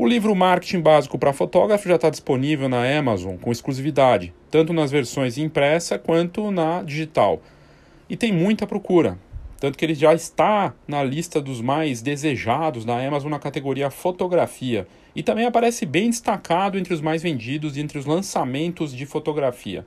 O livro Marketing Básico para Fotógrafo já está disponível na Amazon com exclusividade, tanto nas versões impressa quanto na digital. E tem muita procura, tanto que ele já está na lista dos mais desejados da Amazon na categoria fotografia e também aparece bem destacado entre os mais vendidos e entre os lançamentos de fotografia.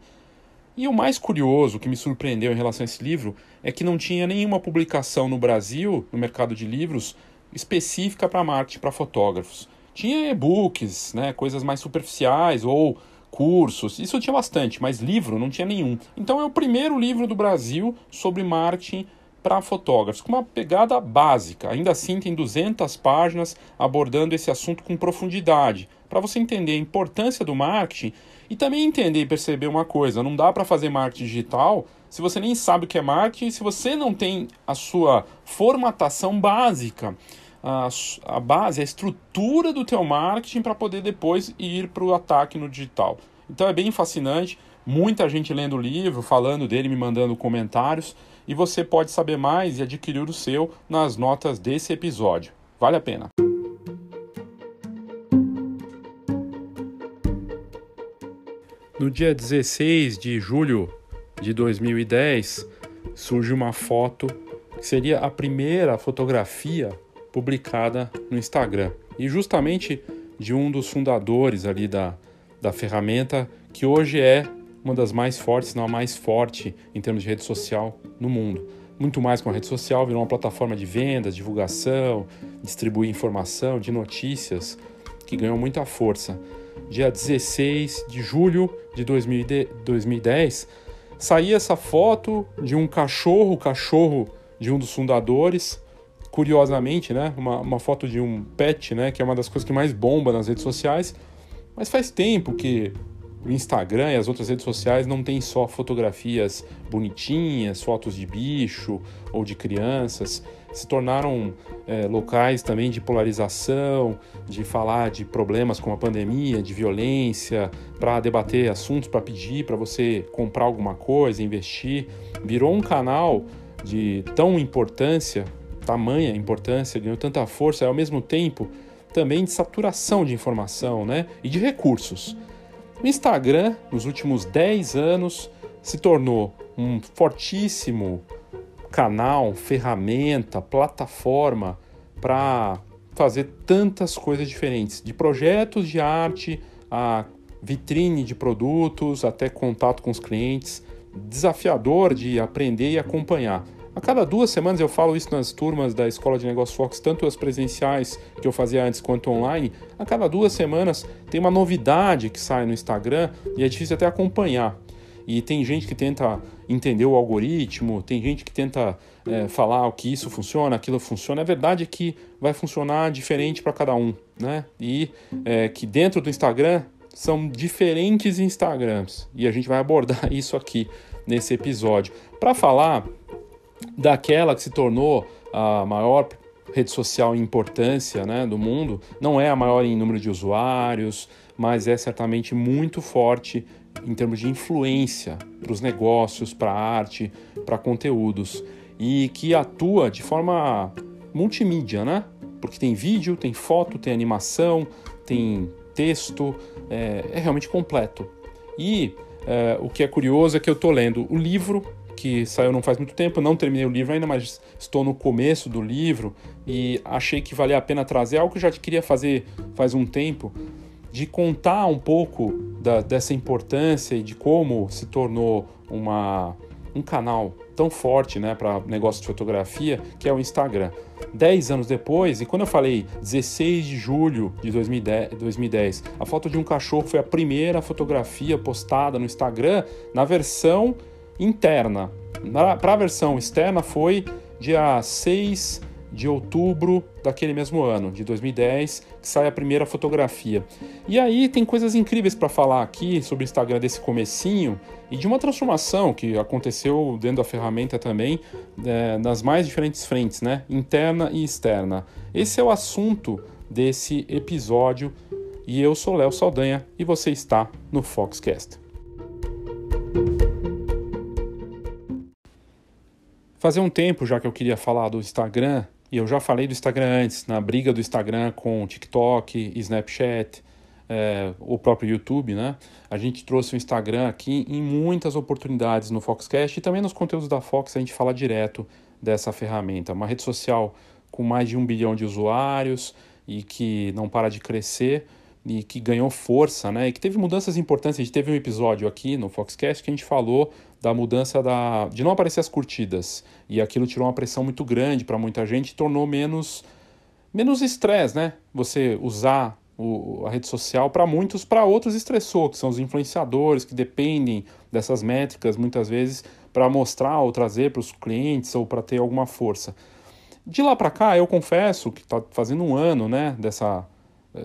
E o mais curioso que me surpreendeu em relação a esse livro é que não tinha nenhuma publicação no Brasil, no mercado de livros, específica para marketing para fotógrafos. Tinha e-books, né, coisas mais superficiais ou cursos, isso tinha bastante, mas livro não tinha nenhum. Então é o primeiro livro do Brasil sobre marketing para fotógrafos, com uma pegada básica. Ainda assim, tem 200 páginas abordando esse assunto com profundidade, para você entender a importância do marketing e também entender e perceber uma coisa: não dá para fazer marketing digital se você nem sabe o que é marketing, se você não tem a sua formatação básica a, a base, a estrutura do teu marketing para poder depois ir para o ataque no digital. Então é bem fascinante, muita gente lendo o livro, falando dele, me mandando comentários, e você pode saber mais e adquirir o seu nas notas desse episódio. Vale a pena. No dia 16 de julho de 2010, surge uma foto que seria a primeira fotografia publicada no Instagram. E justamente de um dos fundadores ali da, da ferramenta, que hoje é uma das mais fortes, não a mais forte em termos de rede social no mundo. Muito mais que uma rede social, virou uma plataforma de vendas, divulgação, distribuir informação, de notícias, que ganhou muita força. Dia 16 de julho de 2010, saía essa foto de um cachorro, cachorro de um dos fundadores, curiosamente, né, uma, uma foto de um pet, né, que é uma das coisas que mais bomba nas redes sociais, mas faz tempo que o Instagram e as outras redes sociais não tem só fotografias bonitinhas, fotos de bicho ou de crianças, se tornaram é, locais também de polarização, de falar de problemas como a pandemia, de violência, para debater assuntos, para pedir para você comprar alguma coisa, investir. Virou um canal de tão importância tamanha importância, ganhou tanta força, e ao mesmo tempo também de saturação de informação né? e de recursos. O Instagram, nos últimos 10 anos, se tornou um fortíssimo canal, ferramenta, plataforma para fazer tantas coisas diferentes, de projetos de arte a vitrine de produtos, até contato com os clientes, desafiador de aprender e acompanhar. A cada duas semanas eu falo isso nas turmas da Escola de Negócios Fox, tanto as presenciais que eu fazia antes quanto online. A cada duas semanas tem uma novidade que sai no Instagram e é difícil até acompanhar. E tem gente que tenta entender o algoritmo, tem gente que tenta é, falar o que isso funciona, aquilo funciona. A verdade é que vai funcionar diferente para cada um, né? E é, que dentro do Instagram são diferentes Instagrams e a gente vai abordar isso aqui nesse episódio. Para falar daquela que se tornou a maior rede social em importância né, do mundo, não é a maior em número de usuários, mas é certamente muito forte em termos de influência para os negócios, para a arte, para conteúdos e que atua de forma multimídia, né? Porque tem vídeo, tem foto, tem animação, tem texto, é, é realmente completo. E é, o que é curioso é que eu estou lendo o livro que saiu não faz muito tempo, não terminei o livro ainda, mas estou no começo do livro e achei que valia a pena trazer algo que eu já queria fazer faz um tempo, de contar um pouco da, dessa importância e de como se tornou uma, um canal tão forte né, para negócio de fotografia, que é o Instagram. Dez anos depois, e quando eu falei 16 de julho de 2010, 2010, a foto de um cachorro foi a primeira fotografia postada no Instagram na versão interna. Para a versão externa foi dia 6 de outubro daquele mesmo ano, de 2010, que sai a primeira fotografia. E aí tem coisas incríveis para falar aqui sobre o Instagram desse comecinho e de uma transformação que aconteceu dentro da ferramenta também, é, nas mais diferentes frentes, né? interna e externa. Esse é o assunto desse episódio e eu sou Léo Saldanha e você está no Foxcast. Fazia um tempo já que eu queria falar do Instagram, e eu já falei do Instagram antes, na briga do Instagram com TikTok, Snapchat, é, o próprio YouTube, né? A gente trouxe o Instagram aqui em muitas oportunidades no Foxcast e também nos conteúdos da Fox a gente fala direto dessa ferramenta. Uma rede social com mais de um bilhão de usuários e que não para de crescer e que ganhou força, né? E que teve mudanças importantes. A gente teve um episódio aqui no Foxcast que a gente falou da mudança da de não aparecer as curtidas e aquilo tirou uma pressão muito grande para muita gente e tornou menos menos estresse, né? Você usar o, a rede social para muitos, para outros estressou, que são os influenciadores que dependem dessas métricas muitas vezes para mostrar ou trazer para os clientes ou para ter alguma força. De lá para cá, eu confesso que está fazendo um ano, né, dessa,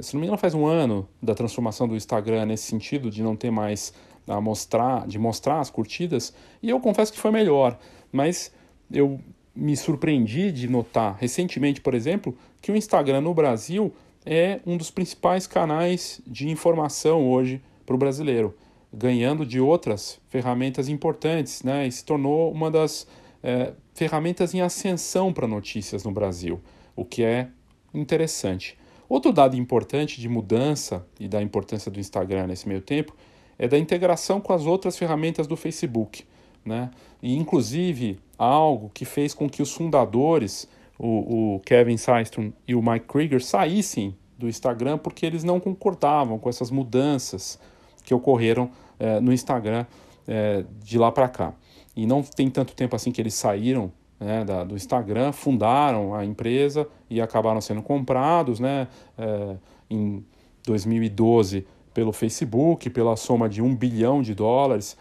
se não me engano faz um ano da transformação do Instagram nesse sentido de não ter mais a mostrar, de mostrar as curtidas, e eu confesso que foi melhor, mas eu me surpreendi de notar recentemente, por exemplo, que o Instagram no Brasil é um dos principais canais de informação hoje para o brasileiro, ganhando de outras ferramentas importantes, né? E se tornou uma das é, ferramentas em ascensão para notícias no Brasil, o que é interessante. Outro dado importante de mudança e da importância do Instagram nesse meio tempo é da integração com as outras ferramentas do Facebook, né? E inclusive algo que fez com que os fundadores o, o Kevin Systrom e o Mike Krieger saíssem do Instagram porque eles não concordavam com essas mudanças que ocorreram é, no Instagram é, de lá para cá. E não tem tanto tempo assim que eles saíram né, da, do Instagram, fundaram a empresa e acabaram sendo comprados né, é, em 2012 pelo Facebook, pela soma de um bilhão de dólares.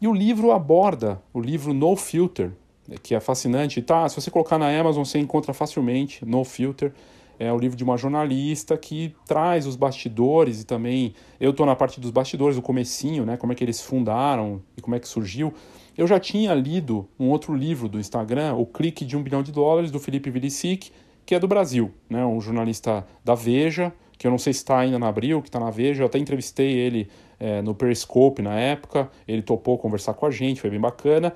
E o livro aborda, o livro No Filter, que é fascinante. Tá, se você colocar na Amazon, você encontra facilmente No Filter. É o livro de uma jornalista que traz os bastidores e também eu estou na parte dos bastidores, do comecinho, né, como é que eles fundaram e como é que surgiu. Eu já tinha lido um outro livro do Instagram, O Clique de um Bilhão de Dólares, do Felipe Vilicic, que é do Brasil, né, um jornalista da Veja, que eu não sei se está ainda na Abril, que está na Veja, eu até entrevistei ele é, no Periscope na época, ele topou conversar com a gente, foi bem bacana.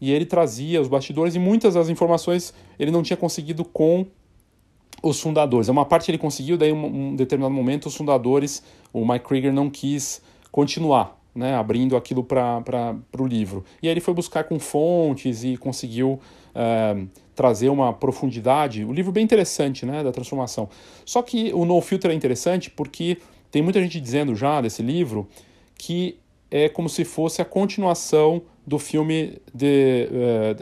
E ele trazia os bastidores e muitas das informações ele não tinha conseguido com os fundadores. Uma parte ele conseguiu, daí um, um determinado momento os fundadores, o Mike Krieger não quis continuar, né, abrindo aquilo para o livro. E aí ele foi buscar com fontes e conseguiu uh, trazer uma profundidade. O livro bem interessante, né, da transformação. Só que o No Filter é interessante porque tem muita gente dizendo já desse livro que é como se fosse a continuação do filme The,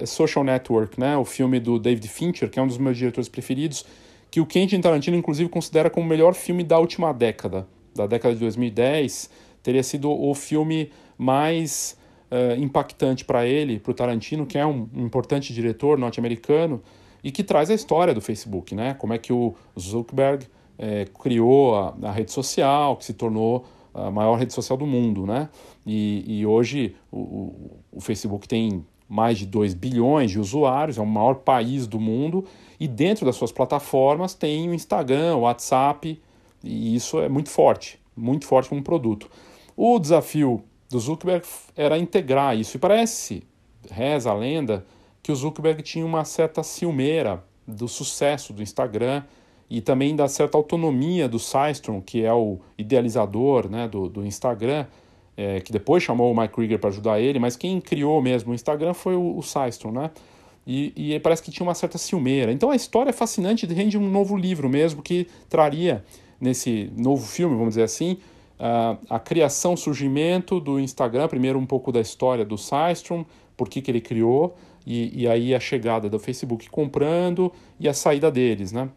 uh, Social Network, né? o filme do David Fincher, que é um dos meus diretores preferidos, que o Quentin Tarantino, inclusive, considera como o melhor filme da última década, da década de 2010. Teria sido o filme mais uh, impactante para ele, para o Tarantino, que é um, importante diretor norte-americano e que traz a história do Facebook, né? Como é que o Zuckerberg eh, criou a, a rede social, que se tornou a maior rede social do mundo, né? E, e hoje o, o, Facebook tem mais de 2 bilhões de usuários, é o maior país do mundo, e dentro das suas plataformas tem o Instagram, o WhatsApp, e isso é muito forte, muito forte como produto. O desafio do Zuckerberg era integrar isso, e parece, reza a lenda, que o Zuckerberg tinha uma certa ciumeira do sucesso do Instagram e também da certa autonomia do Systrom, que é o idealizador né, do, do Instagram, é, que depois chamou o Mike Krieger para ajudar ele, mas quem criou mesmo o Instagram foi o, o Systrom, né? E, e parece que tinha uma certa ciumeira. Então a história é fascinante, rende um novo livro mesmo, que traria nesse novo filme, vamos dizer assim, a, a criação, surgimento do Instagram, primeiro um pouco da história do Systrom, por que, que ele criou, e, e aí a chegada do Facebook comprando e a saída deles, né?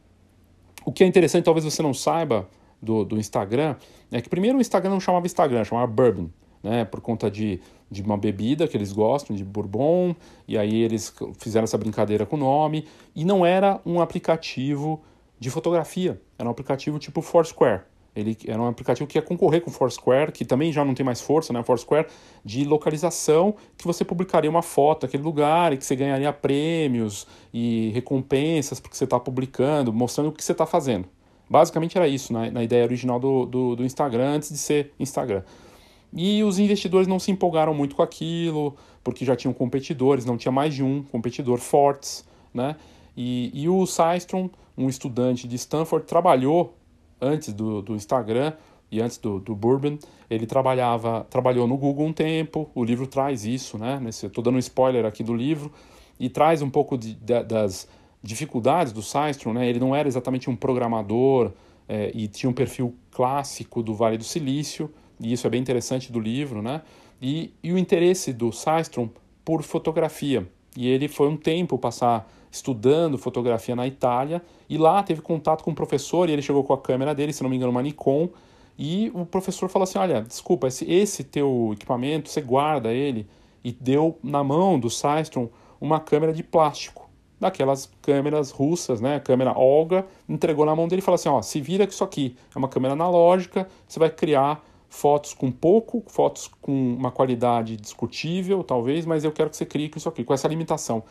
O que é interessante, talvez você não saiba do, do Instagram, é que primeiro o Instagram não chamava Instagram, chamava Bourbon, né? Por conta de, de uma bebida que eles gostam, de bourbon, e aí eles fizeram essa brincadeira com o nome, e não era um aplicativo de fotografia, era um aplicativo tipo Foursquare. Ele era um aplicativo que ia concorrer com o Foursquare, que também já não tem mais força, né? Foursquare, de localização, que você publicaria uma foto daquele lugar e que você ganharia prêmios e recompensas porque você está publicando, mostrando o que você está fazendo. Basicamente era isso na, na ideia original do, do, do, Instagram, antes de ser Instagram. E os investidores não se empolgaram muito com aquilo, porque já tinham competidores, não tinha mais de um competidor fortes, né? E, e o Systrom, um estudante de Stanford, trabalhou antes do, do Instagram e antes do, do Bourbon, ele trabalhava, trabalhou no Google um tempo, o livro traz isso, né? Estou dando um spoiler aqui do livro, e traz um pouco de, de, das dificuldades do Systrom, né? Ele não era exatamente um programador é, e tinha um perfil clássico do Vale do Silício, e isso é bem interessante do livro, né? E, e o interesse do Systrom por fotografia. E ele foi um tempo passar estudando fotografia na Itália e lá teve contato com um professor e ele chegou com a câmera dele, se não me engano, uma Nikon, e o professor falou assim: Olha, desculpa, esse, esse teu equipamento, você guarda ele, e deu na mão do Systrom uma câmera de plástico, daquelas câmeras russas, né? Câmera Olga, entregou na mão dele e falou assim: Ó, se vira que isso aqui é uma câmera analógica, você vai criar fotos com pouco, fotos com uma qualidade discutível, talvez, mas eu quero que você crie com isso aqui, com essa limitação.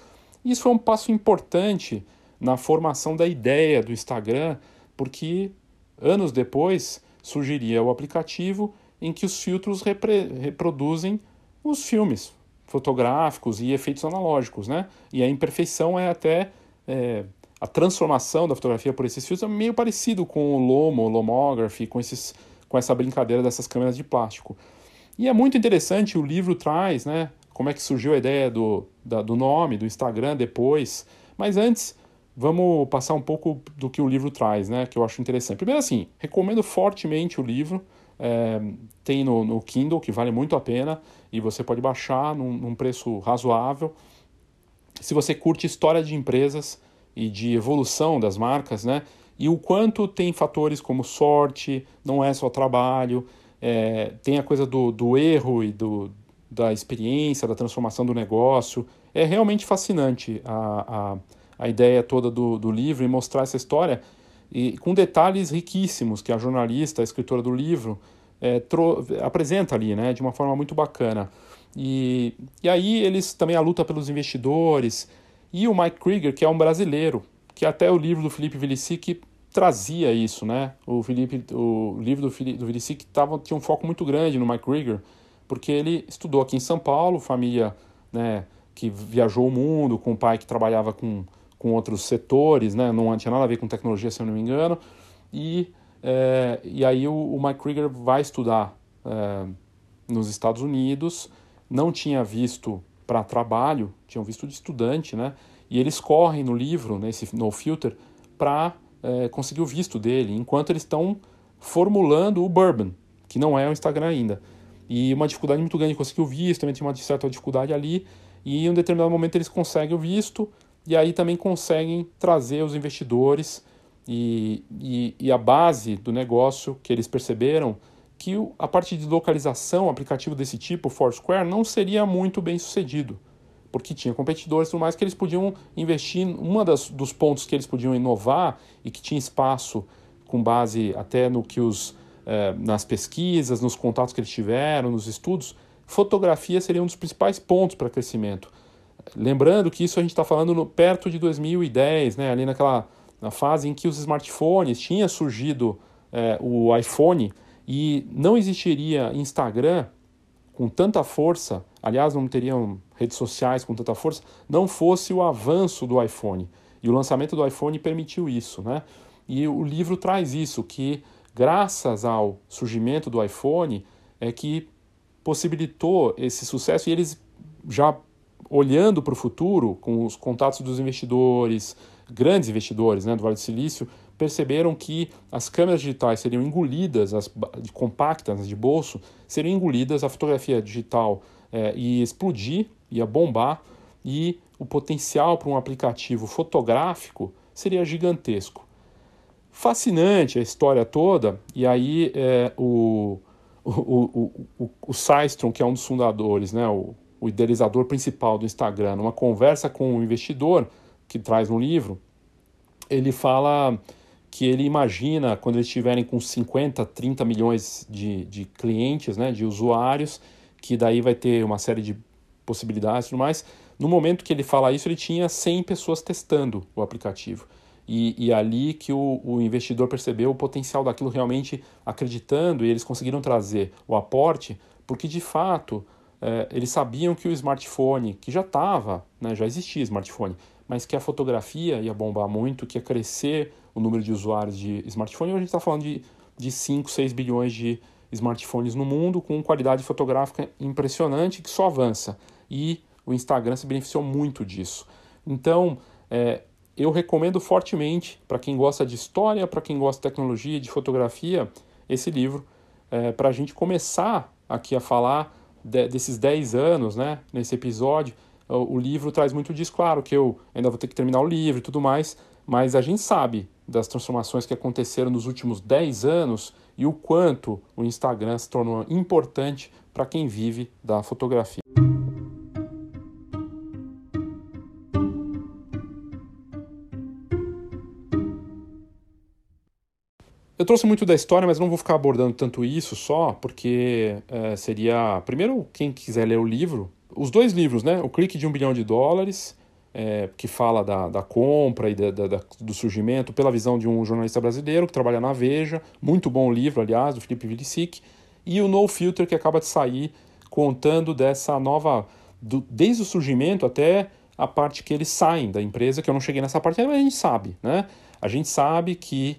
Isso foi um passo importante na formação da ideia do Instagram, porque anos depois surgiria o aplicativo em que os filtros reproduzem os filmes fotográficos e efeitos analógicos, né? E a imperfeição é até é, a transformação da fotografia por esses filtros é meio parecido com o Lomo, o Lomography, com esses com essa brincadeira dessas câmeras de plástico. E é muito interessante, o livro traz, né, como é que surgiu a ideia do, da, do nome, do Instagram depois. Mas antes, vamos passar um pouco do que o livro traz, né, que eu acho interessante. Primeiro assim, recomendo fortemente o livro, é, tem no, no, Kindle, que vale muito a pena, e você pode baixar num, num preço razoável. Se você curte história de empresas e de evolução das marcas, né, e o quanto tem fatores como sorte, não é só trabalho, é, tem a coisa do, do erro e do, da experiência, da transformação do negócio. É realmente fascinante a, a, a ideia toda do, do livro e mostrar essa história e com detalhes riquíssimos que a jornalista, a escritora do livro, é, apresenta ali, né, de uma forma muito bacana. E, e aí eles também a luta pelos investidores e o Mike Krieger, que é um brasileiro, que até o livro do Felipe Vilicic trazia isso, né? O Felipe, o livro do, Felipe, do Vilicic tava, tinha um foco muito grande no Mike Krieger, porque ele estudou aqui em São Paulo, família, né, que viajou o mundo, com um pai que trabalhava com, com outros setores, né? Não tinha nada a ver com tecnologia, se eu não me engano. E, é, e aí o, o, Mike Krieger vai estudar é, nos Estados Unidos, não tinha visto para trabalho, tinham visto de estudante, né? E eles correm no livro, nesse No Filter, para é, conseguir o visto dele, enquanto eles estão formulando o Bourbon, que não é o Instagram ainda. E uma dificuldade muito grande de conseguir o visto, também tinha uma certa dificuldade ali, e em um determinado momento eles conseguem o visto, e aí também conseguem trazer os investidores e, e, e a base do negócio que eles perceberam que a parte de localização, aplicativo desse tipo, Foursquare, não seria muito bem sucedido porque tinha competidores e tudo mais que eles podiam investir. Uma das, dos pontos que eles podiam inovar e que tinha espaço com base até no que os eh, nas pesquisas, nos contatos que eles tiveram, nos estudos, fotografia seria um dos principais pontos para crescimento. Lembrando que isso a gente está falando no, perto de 2010, né, ali naquela na fase em que os smartphones tinha surgido eh, o iPhone e não existiria Instagram com tanta força, aliás, não teriam redes sociais com tanta força, não fosse o avanço do iPhone. E o lançamento do iPhone permitiu isso, né? E o livro traz isso, que graças ao surgimento do iPhone é que possibilitou esse sucesso e eles já olhando para o futuro, com os contatos dos investidores, grandes investidores né, do Vale do Silício, perceberam que as câmeras digitais seriam engolidas, as compactas de bolso, seriam engolidas, a fotografia digital é, ia explodir, ia bombar e o potencial para um aplicativo fotográfico seria gigantesco. Fascinante a história toda, e aí é, o, o, o, o, o Systrom, que é um dos fundadores, né, o, o idealizador principal do Instagram, numa conversa com um investidor que traz no livro, ele fala que ele imagina quando eles estiverem com 50, 30 milhões de, de clientes, né, de usuários, que daí vai ter uma série de possibilidades e tudo mais. No momento que ele fala isso, ele tinha 100 pessoas testando o aplicativo. E, e ali que o, o, investidor percebeu o potencial daquilo realmente acreditando, e eles conseguiram trazer o aporte, porque de fato é, eles sabiam que o smartphone, que já estava, né, já existia smartphone, mas que a fotografia ia bombar muito, que ia crescer o número de usuários de smartphone. Hoje a gente está falando de, de 5, 6 bilhões de smartphones no mundo, com qualidade fotográfica impressionante, que só avança. E o Instagram se beneficiou muito disso. Então, é, eu recomendo fortemente para quem gosta de história, para quem gosta de tecnologia, de fotografia, esse livro, é, para a gente começar aqui a falar de, desses 10 anos, né, nesse episódio. O, o, livro traz muito disso, claro que eu ainda vou ter que terminar o livro e tudo mais, mas a gente sabe das transformações que aconteceram nos últimos 10 anos e o quanto o Instagram se tornou importante para quem vive da fotografia. Eu trouxe muito da história, mas não vou ficar abordando tanto isso só, porque é, seria. Primeiro, quem quiser ler o livro, os dois livros, né? O Clique de um Bilhão de Dólares, é, que fala da, da compra e da, da, do surgimento pela visão de um jornalista brasileiro que trabalha na Veja. Muito bom livro, aliás, do Felipe Vilicic. E o No Filter, que acaba de sair, contando dessa nova. Do, desde o surgimento até a parte que eles saem da empresa, que eu não cheguei nessa parte mas a gente sabe, né? A gente sabe que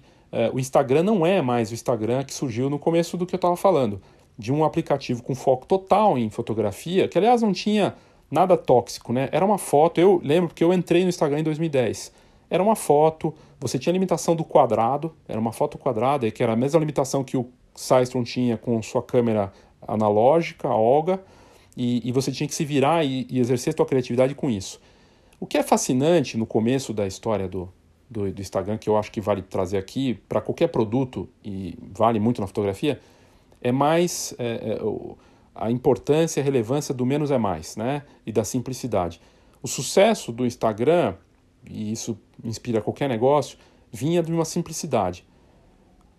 o Instagram não é mais o Instagram que surgiu no começo do que eu estava falando, de um aplicativo com foco total em fotografia, que aliás não tinha nada tóxico, né? Era uma foto, eu lembro porque eu entrei no Instagram em 2010. Era uma foto, você tinha limitação do quadrado, era uma foto quadrada, que era a mesma limitação que o Systrom tinha com sua câmera analógica, a Olga, e, e você tinha que se virar e, e exercer sua criatividade com isso. O que é fascinante no começo da história do, do, do Instagram que eu acho que vale trazer aqui para qualquer produto e vale muito na fotografia é mais é, é, a importância e a relevância do menos é mais, né? E da simplicidade. O sucesso do Instagram, e isso inspira qualquer negócio, vinha de uma simplicidade.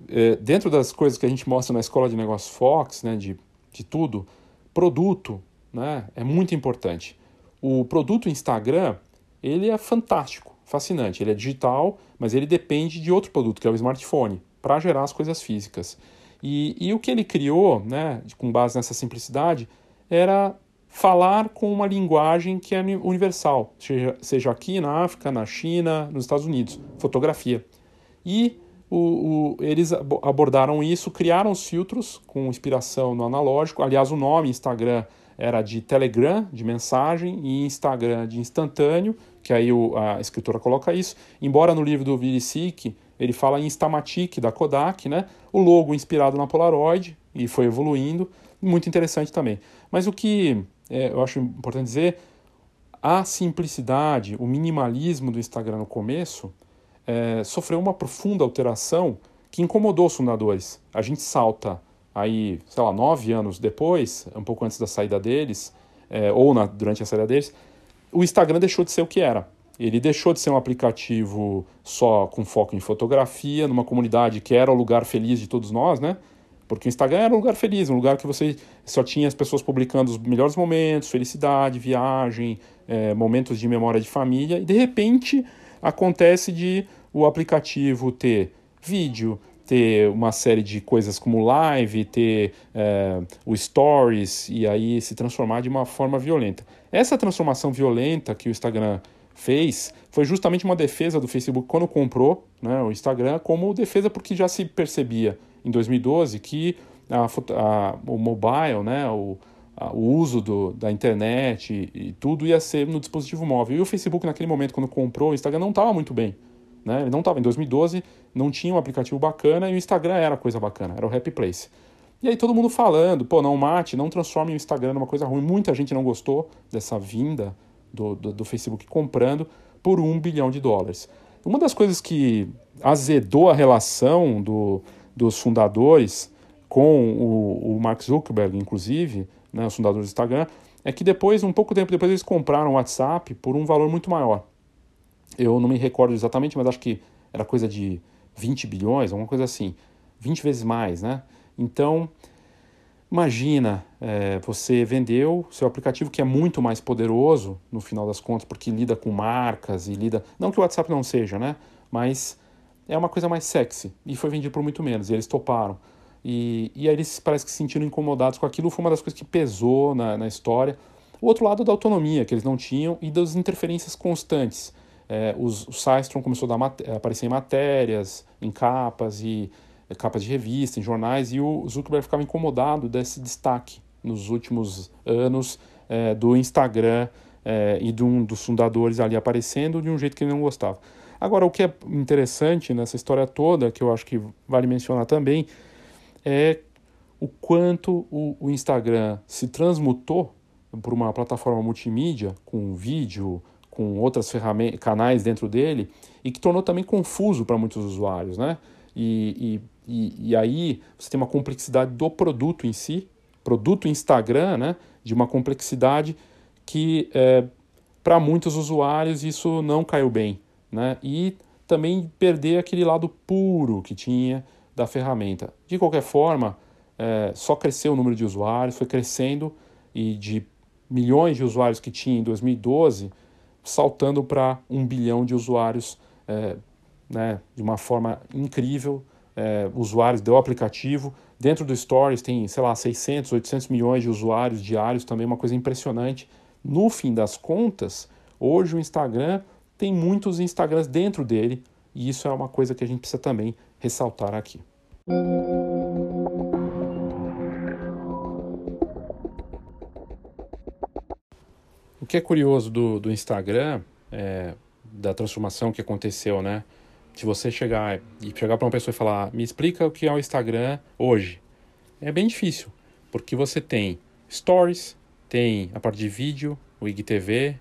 É, dentro das coisas que a gente mostra na escola de negócios Fox, né, de, de tudo, produto né, é muito importante. O produto Instagram ele é fantástico fascinante. Ele é digital, mas ele depende de outro produto, que é o smartphone, para gerar as coisas físicas. E, e o que ele criou, né, com base nessa simplicidade, era falar com uma linguagem que é universal, seja, seja aqui na África, na China, nos Estados Unidos, fotografia. E o, o, eles abordaram isso, criaram os filtros com inspiração no analógico. Aliás, o nome Instagram era de Telegram, de mensagem, e Instagram de instantâneo, que aí o, a escritora coloca isso. Embora no livro do Virisic ele fala em Instamatic da Kodak, né? O logo inspirado na Polaroid e foi evoluindo, muito interessante também. Mas o que é, eu acho importante dizer, a simplicidade, o minimalismo do Instagram no começo é, sofreu uma profunda alteração que incomodou os fundadores. A gente salta aí, sei lá, nove anos depois, um pouco antes da saída deles, é, ou na, durante a saída deles, o Instagram deixou de ser o que era. Ele deixou de ser um aplicativo só com foco em fotografia, numa comunidade que era o lugar feliz de todos nós, né? Porque o Instagram era um lugar feliz, um lugar que você só tinha as pessoas publicando os melhores momentos, felicidade, viagem, é, momentos de memória de família, e de repente acontece de o aplicativo ter vídeo, ter uma série de coisas como live, ter é, o stories e aí se transformar de uma forma violenta. Essa transformação violenta que o Instagram fez foi justamente uma defesa do Facebook quando comprou né, o Instagram, como defesa porque já se percebia em 2012 que a, a, o mobile, né, o, a, o uso do, da internet e, e tudo ia ser no dispositivo móvel. E o Facebook, naquele momento, quando comprou o Instagram, não estava muito bem. Né? Ele não estava. Em 2012 não tinha um aplicativo bacana e o Instagram era coisa bacana, era o Happy Place. E aí todo mundo falando, pô, não mate, não transforme o Instagram numa coisa ruim. Muita gente não gostou dessa vinda do, do, do Facebook comprando por um bilhão de dólares. Uma das coisas que azedou a relação do, dos fundadores com o, o Mark Zuckerberg, inclusive, né, os fundadores do Instagram, é que depois, um pouco tempo depois, eles compraram o WhatsApp por um valor muito maior. Eu não me recordo exatamente, mas acho que era coisa de 20 bilhões, alguma coisa assim. 20 vezes mais, né? Então, imagina, é, você vendeu seu aplicativo que é muito mais poderoso, no final das contas, porque lida com marcas e lida... Não que o WhatsApp não seja, né? Mas é uma coisa mais sexy. E foi vendido por muito menos, e eles toparam. E, e aí eles parece que se sentiram incomodados com aquilo, foi uma das coisas que pesou na, na história. O outro lado da autonomia que eles não tinham e das interferências constantes. É, os, o Systrom começou a dar, aparecer em matérias, em capas e é, capas de revista, em jornais, e o Zuckerberg ficava incomodado desse destaque nos últimos anos é, do Instagram é, e de um dos fundadores ali aparecendo de um jeito que ele não gostava. Agora, o que é interessante nessa história toda, que eu acho que vale mencionar também, é o quanto o, o Instagram se transmutou por uma plataforma multimídia, com vídeo, com outras ferramentas, canais dentro dele, e que tornou também confuso para muitos usuários, né? E, e, e, aí você tem uma complexidade do produto em si, produto Instagram, né? De uma complexidade que é, para muitos usuários isso não caiu bem, né? E também perder aquele lado puro que tinha da ferramenta. De qualquer forma, é, só cresceu o número de usuários, foi crescendo e de milhões de usuários que tinha em 2012, saltando para um bilhão de usuários é, né, de uma forma incrível. É, usuários do aplicativo. Dentro do Stories tem, sei lá, 600, 800 milhões de usuários diários, também uma coisa impressionante. No fim das contas, hoje o Instagram tem muitos Instagrams dentro dele, e isso é uma coisa que a gente precisa também ressaltar aqui. O que é curioso do, do Instagram, é, da transformação que aconteceu, né? Se você chegar e chegar para uma pessoa e falar, me explica o que é o Instagram hoje, é bem difícil, porque você tem stories, tem a parte de vídeo, o IGTV,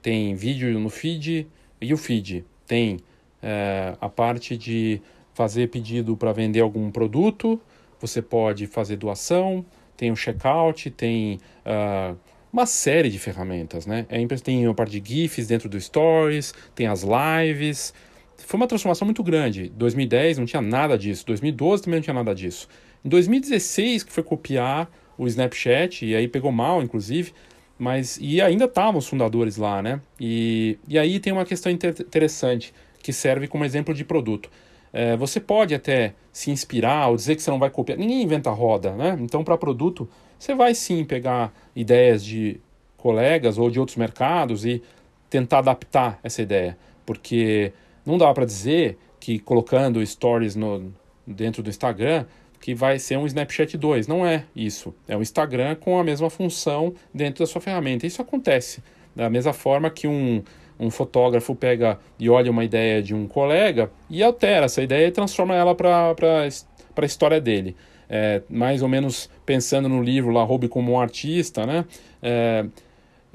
tem vídeo no feed e o feed, tem é, a parte de fazer pedido para vender algum produto, você pode fazer doação, tem o checkout, tem uh, uma série de ferramentas, né? É, tem uma parte de GIFs dentro do Stories, tem as lives. Foi uma transformação muito grande. 2010 não tinha nada disso, 2012 também não tinha nada disso. Em 2016 que foi copiar o Snapchat, e aí pegou mal, inclusive, mas e ainda estavam os fundadores lá, né? E, e aí tem uma questão inter interessante que serve como exemplo de produto. É, você pode até se inspirar ou dizer que você não vai copiar. Ninguém inventa roda, né? Então, para produto, você vai sim pegar ideias de colegas ou de outros mercados e tentar adaptar essa ideia, porque não dá para dizer que colocando stories no, dentro do Instagram que vai ser um Snapchat 2. Não é isso. É um Instagram com a mesma função dentro da sua ferramenta. Isso acontece da mesma forma que um, um fotógrafo pega e olha uma ideia de um colega e altera essa ideia e transforma ela para a história dele é, mais ou menos pensando no livro lá, Roube como um artista, né? É,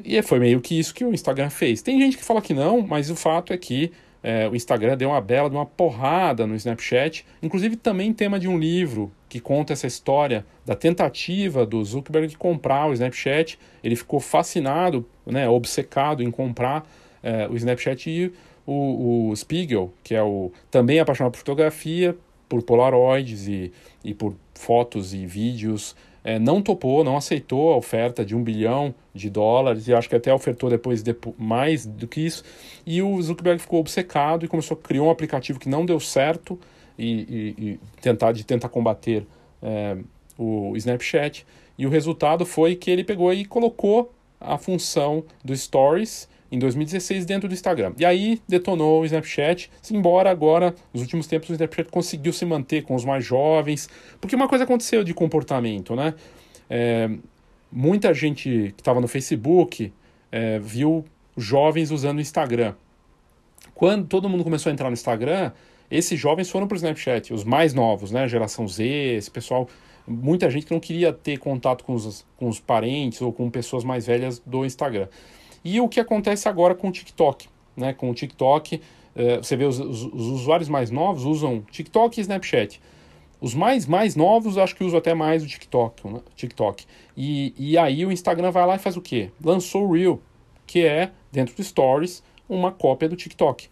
e foi meio que isso que o Instagram fez. Tem gente que fala que não, mas o fato é que é, o Instagram deu uma bela, deu uma porrada no Snapchat, inclusive também tema de um livro que conta essa história da tentativa do Zuckerberg de comprar o Snapchat. Ele ficou fascinado, né, obcecado em comprar é, o Snapchat e o, o Spiegel, que é o também apaixonado por fotografia, por Polaroids e, e por fotos e vídeos, é, não topou, não aceitou a oferta de um bilhão de dólares, e acho que até ofertou depois, depois mais do que isso. E o Zuckerberg ficou obcecado e começou a criar um aplicativo que não deu certo e, e, e tentar, de tentar combater é, o Snapchat. E o resultado foi que ele pegou e colocou a função do Stories em 2016 dentro do Instagram. E aí detonou o Snapchat, embora agora, nos últimos tempos, o Snapchat conseguiu se manter com os mais jovens, porque uma coisa aconteceu de comportamento, né? É, muita gente que estava no Facebook é, viu jovens usando o Instagram. Quando todo mundo começou a entrar no Instagram, esses jovens foram para o Snapchat, os mais novos, né? Geração Z, esse pessoal muita gente que não queria ter contato com os, com os parentes ou com pessoas mais velhas do Instagram. E o que acontece agora com o TikTok? Né? Com o TikTok, uh, você vê os, os, os, usuários mais novos usam TikTok e Snapchat. Os mais, mais novos acho que usam até mais o TikTok. Né? TikTok. E, e aí o Instagram vai lá e faz o quê? Lançou o Reel, que é, dentro do Stories, uma cópia do TikTok.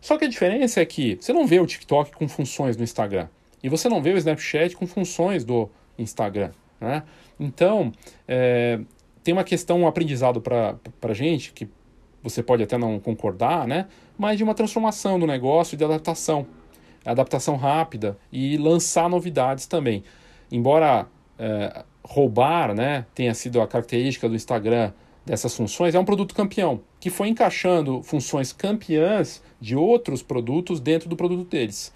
Só que a diferença é que você não vê o TikTok com funções no Instagram. E você não vê o Snapchat com funções do Instagram. Né? Então, é, tem uma questão, um aprendizado para a gente, que você pode até não concordar, né? mas de uma transformação do negócio de adaptação. Adaptação rápida e lançar novidades também. Embora é, roubar né, tenha sido a característica do Instagram dessas funções é um produto campeão, que foi encaixando funções campeãs de outros produtos dentro do produto deles.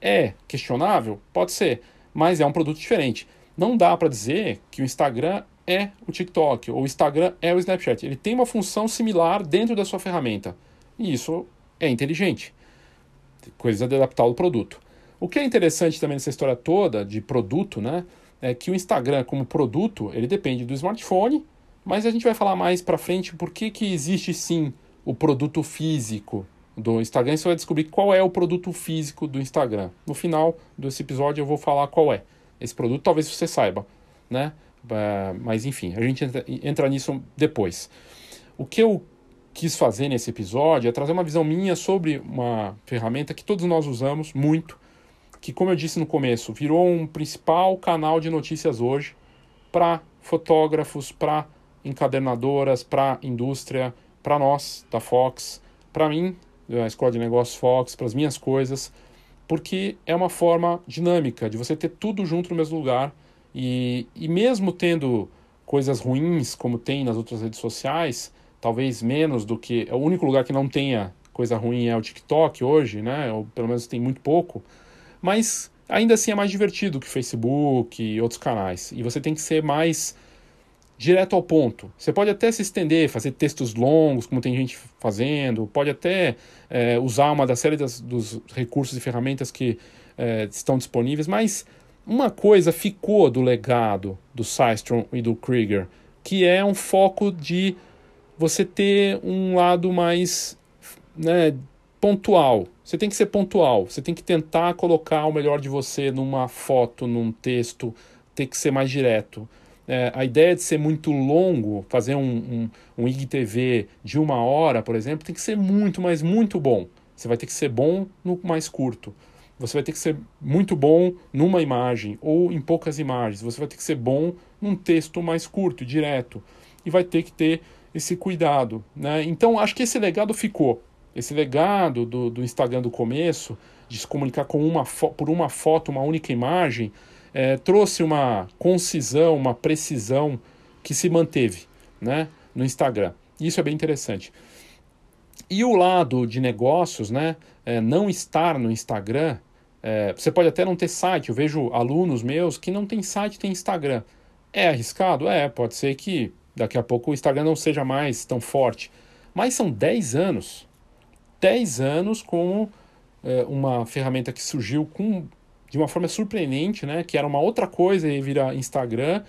É questionável? Pode ser, mas é um produto diferente. Não dá para dizer que o Instagram é o TikTok ou o Instagram é o Snapchat. Ele tem uma função similar dentro da sua ferramenta. E isso é inteligente. Coisa de adaptar o produto. O que é interessante também nessa história toda de produto, né? É que o Instagram, como produto, ele depende do smartphone, mas a gente vai falar mais para frente por que, que existe sim o produto físico do Instagram. Você vai descobrir qual é o produto físico do Instagram. No final desse episódio eu vou falar qual é esse produto, talvez você saiba, né? Mas enfim, a gente entra nisso depois. O que eu quis fazer nesse episódio é trazer uma visão minha sobre uma ferramenta que todos nós usamos muito, que, como eu disse no começo, virou um principal canal de notícias hoje para fotógrafos, para encadernadoras, para indústria, para nós da Fox, para mim, da Escola de Negócios Fox, para as minhas coisas, porque é uma forma dinâmica de você ter tudo junto no mesmo lugar e, e mesmo tendo coisas ruins como tem nas outras redes sociais, talvez menos do que. O único lugar que não tenha coisa ruim é o TikTok hoje, né? Ou pelo menos tem muito pouco. Mas ainda assim é mais divertido que Facebook e outros canais. E você tem que ser mais direto ao ponto. Você pode até se estender, fazer textos longos, como tem gente fazendo, pode até é, usar uma da série das, dos recursos e ferramentas que é, estão disponíveis, mas uma coisa ficou do legado do Systrom e do Krieger, que é um foco de você ter um lado mais né, pontual. Você tem que ser pontual, você tem que tentar colocar o melhor de você numa foto, num texto, tem que ser mais direto. É, a ideia de ser muito longo, fazer um, um, um IGTV de uma hora, por exemplo, tem que ser muito, mas muito bom. Você vai ter que ser bom no mais curto. Você vai ter que ser muito bom numa imagem ou em poucas imagens. Você vai ter que ser bom num texto mais curto, direto. E vai ter que ter esse cuidado. Né? Então, acho que esse legado ficou. Esse legado do, do Instagram do começo, de se comunicar com uma por uma foto, uma única imagem, é, trouxe uma concisão, uma precisão que se manteve né, no Instagram. Isso é bem interessante. E o lado de negócios, né, é, não estar no Instagram, é, você pode até não ter site. Eu vejo alunos meus que não tem site, tem Instagram. É arriscado? É, pode ser que daqui a pouco o Instagram não seja mais tão forte. Mas são 10 anos. 10 anos com é, uma ferramenta que surgiu com, de uma forma surpreendente, né? Que era uma outra coisa e vira Instagram.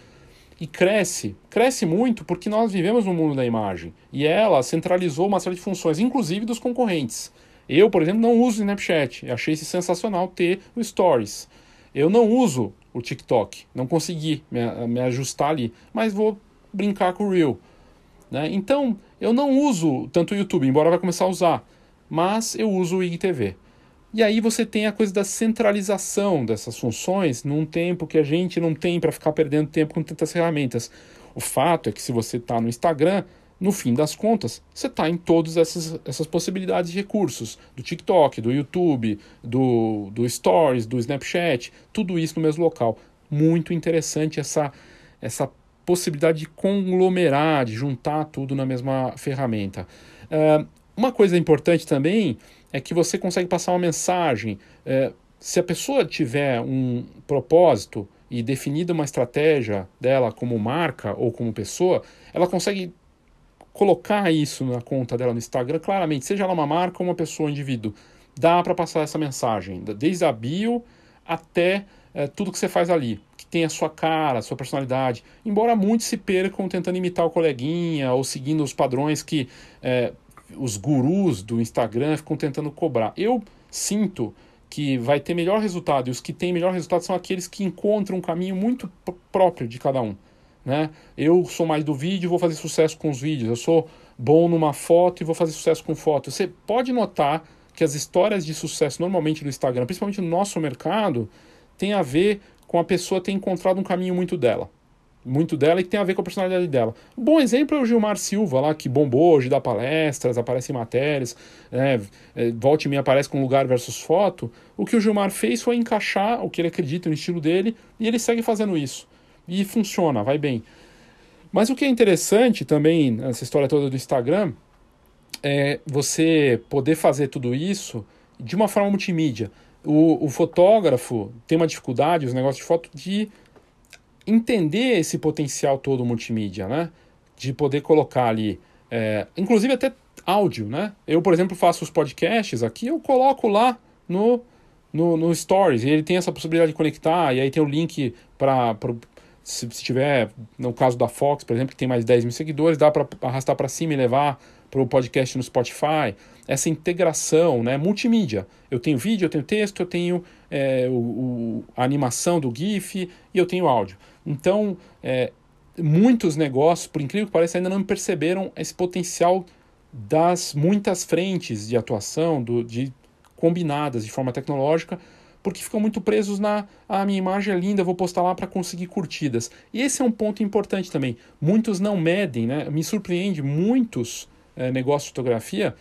E cresce, cresce muito porque nós vivemos no mundo da imagem. E ela centralizou uma série de funções, inclusive dos concorrentes. Eu, por exemplo, não uso o Snapchat. Eu achei sensacional ter o Stories. Eu não uso o TikTok. Não consegui me, me ajustar ali. Mas vou brincar com o Reel. Né? Então, eu não uso tanto o YouTube, embora vai começar a usar. Mas eu uso o IGTV. E aí você tem a coisa da centralização dessas funções num tempo que a gente não tem para ficar perdendo tempo com tantas ferramentas. O fato é que se você está no Instagram, no fim das contas, você está em todas essas, essas possibilidades de recursos, do TikTok, do YouTube, do, do Stories, do Snapchat, tudo isso no mesmo local. Muito interessante essa, essa possibilidade de conglomerar, de juntar tudo na mesma ferramenta. Uh, uma coisa importante também é que você consegue passar uma mensagem. Uh, se a pessoa tiver um propósito e definida uma estratégia dela como marca ou como pessoa, ela consegue colocar isso na conta dela no Instagram, claramente, seja ela uma marca ou uma pessoa, um indivíduo, dá para passar essa mensagem, desde a bio até é, tudo que você faz ali, que tem a sua cara, a sua personalidade. Embora muitos se percam tentando imitar o coleguinha ou seguindo os padrões que é, os gurus do Instagram ficam tentando cobrar. Eu sinto que vai ter melhor resultado e os que têm melhor resultado são aqueles que encontram um caminho muito próprio de cada um. Né? Eu sou mais do vídeo, vou fazer sucesso com os vídeos. Eu sou bom numa foto e vou fazer sucesso com foto. Você pode notar que as histórias de sucesso normalmente do Instagram, principalmente no nosso mercado, tem a ver com a pessoa ter encontrado um caminho muito dela. Muito dela e que tem a ver com a personalidade dela. Um bom exemplo é o Gilmar Silva, lá que bombou hoje, dá palestras, aparece em matérias, né, é, volte e me aparece com lugar versus foto. O que o Gilmar fez foi encaixar o que ele acredita no estilo dele e ele segue fazendo isso e funciona, vai bem. Mas o que é interessante também nessa história toda do Instagram é você poder fazer tudo isso de uma forma multimídia. O, o fotógrafo tem uma dificuldade, os negócios de foto, de entender esse potencial todo multimídia, né? De poder colocar ali, é, inclusive até áudio, né? Eu, por exemplo, faço os podcasts aqui, eu coloco lá no, no, no Stories, e ele tem essa possibilidade de conectar, e aí tem o link para se, se tiver, no caso da Fox, por exemplo, que tem mais 10 mil seguidores, dá para arrastar para cima e levar para o podcast no Spotify. Essa integração, né, multimídia. Eu tenho vídeo, eu tenho texto, eu tenho é, o, o, a animação do GIF e eu tenho áudio. Então, é, muitos negócios, por incrível que pareça, ainda não perceberam esse potencial das muitas frentes de atuação, do, de combinadas de forma tecnológica, porque ficam muito presos na a minha imagem é linda, vou postar lá para conseguir curtidas. E esse é um ponto importante também. Muitos não medem, né? Me surpreende muitos é, negócios de fotografia,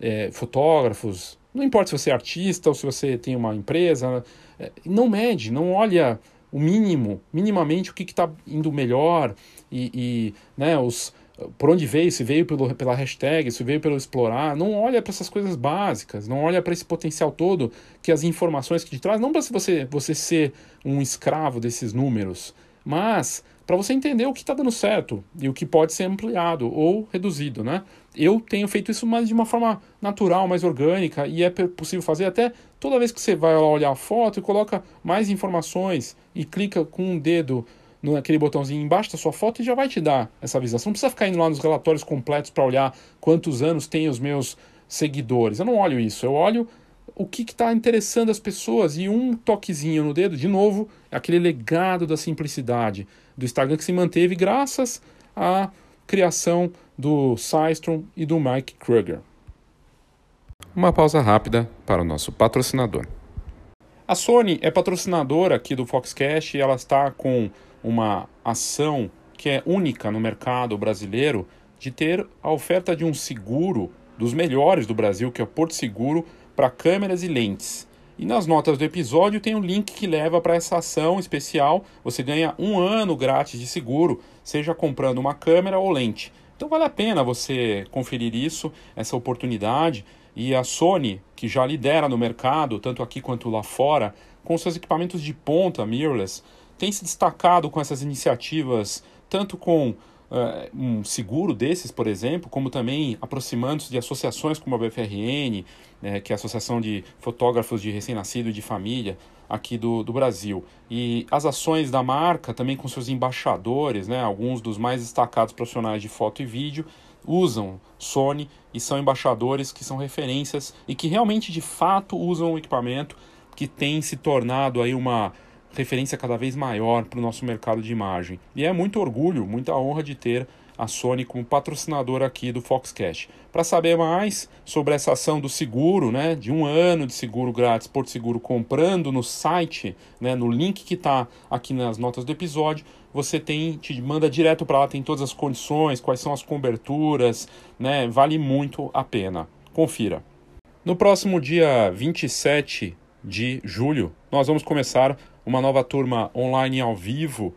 é, fotógrafos, não importa se você é artista ou se você tem uma empresa, é, não mede, não olha o mínimo, minimamente o que está indo melhor e, e né, os, por onde veio, se veio pelo, pela hashtag, se veio pelo explorar, não olha para essas coisas básicas, não olha para esse potencial todo que as informações que te traz, não para você, você ser um escravo desses números, mas para você entender o que está dando certo e o que pode ser ampliado ou reduzido, né? Eu tenho feito isso mais de uma forma natural, mais orgânica e é possível fazer até toda vez que você vai olhar a foto e coloca mais informações e clica com um dedo naquele botãozinho embaixo da sua foto e já vai te dar essa visão. Você não precisa ficar indo lá nos relatórios completos para olhar quantos anos tem os meus seguidores. Eu não olho isso, eu olho o que está interessando as pessoas e um toquezinho no dedo, de novo, aquele legado da simplicidade do Instagram que se manteve graças à criação do Systrom e do Mike Kruger. Uma pausa rápida para o nosso patrocinador. A Sony é patrocinadora aqui do Foxcast e ela está com uma ação que é única no mercado brasileiro de ter a oferta de um seguro dos melhores do Brasil, que é o Porto Seguro, para câmeras e lentes. E nas notas do episódio tem um link que leva para essa ação especial. Você ganha um ano grátis de seguro, seja comprando uma câmera ou lente. Então vale a pena você conferir isso, essa oportunidade. E a Sony, que já lidera no mercado, tanto aqui quanto lá fora, com seus equipamentos de ponta mirrorless, tem se destacado com essas iniciativas, tanto com uh, um seguro desses, por exemplo, como também aproximando-se de associações como a BFRN, né, que é a Associação de Fotógrafos de Recém-Nascido e de Família aqui do, do Brasil. E as ações da marca, também com seus embaixadores, né, alguns dos mais destacados profissionais de foto e vídeo, usam Sony e são embaixadores que são referências e que realmente de fato usam o equipamento que tem se tornado aí uma referência cada vez maior para o nosso mercado de imagem. E é muito orgulho, muita honra de ter a Sony como patrocinadora aqui do Foxcast. Para saber mais sobre essa ação do seguro, né, de um ano de seguro grátis, Porto Seguro, comprando no site, né, no link que está aqui nas notas do episódio, você tem, te manda direto para lá, tem todas as condições, quais são as coberturas, né, vale muito a pena. Confira. No próximo dia 27 de julho, nós vamos começar uma nova turma online ao vivo,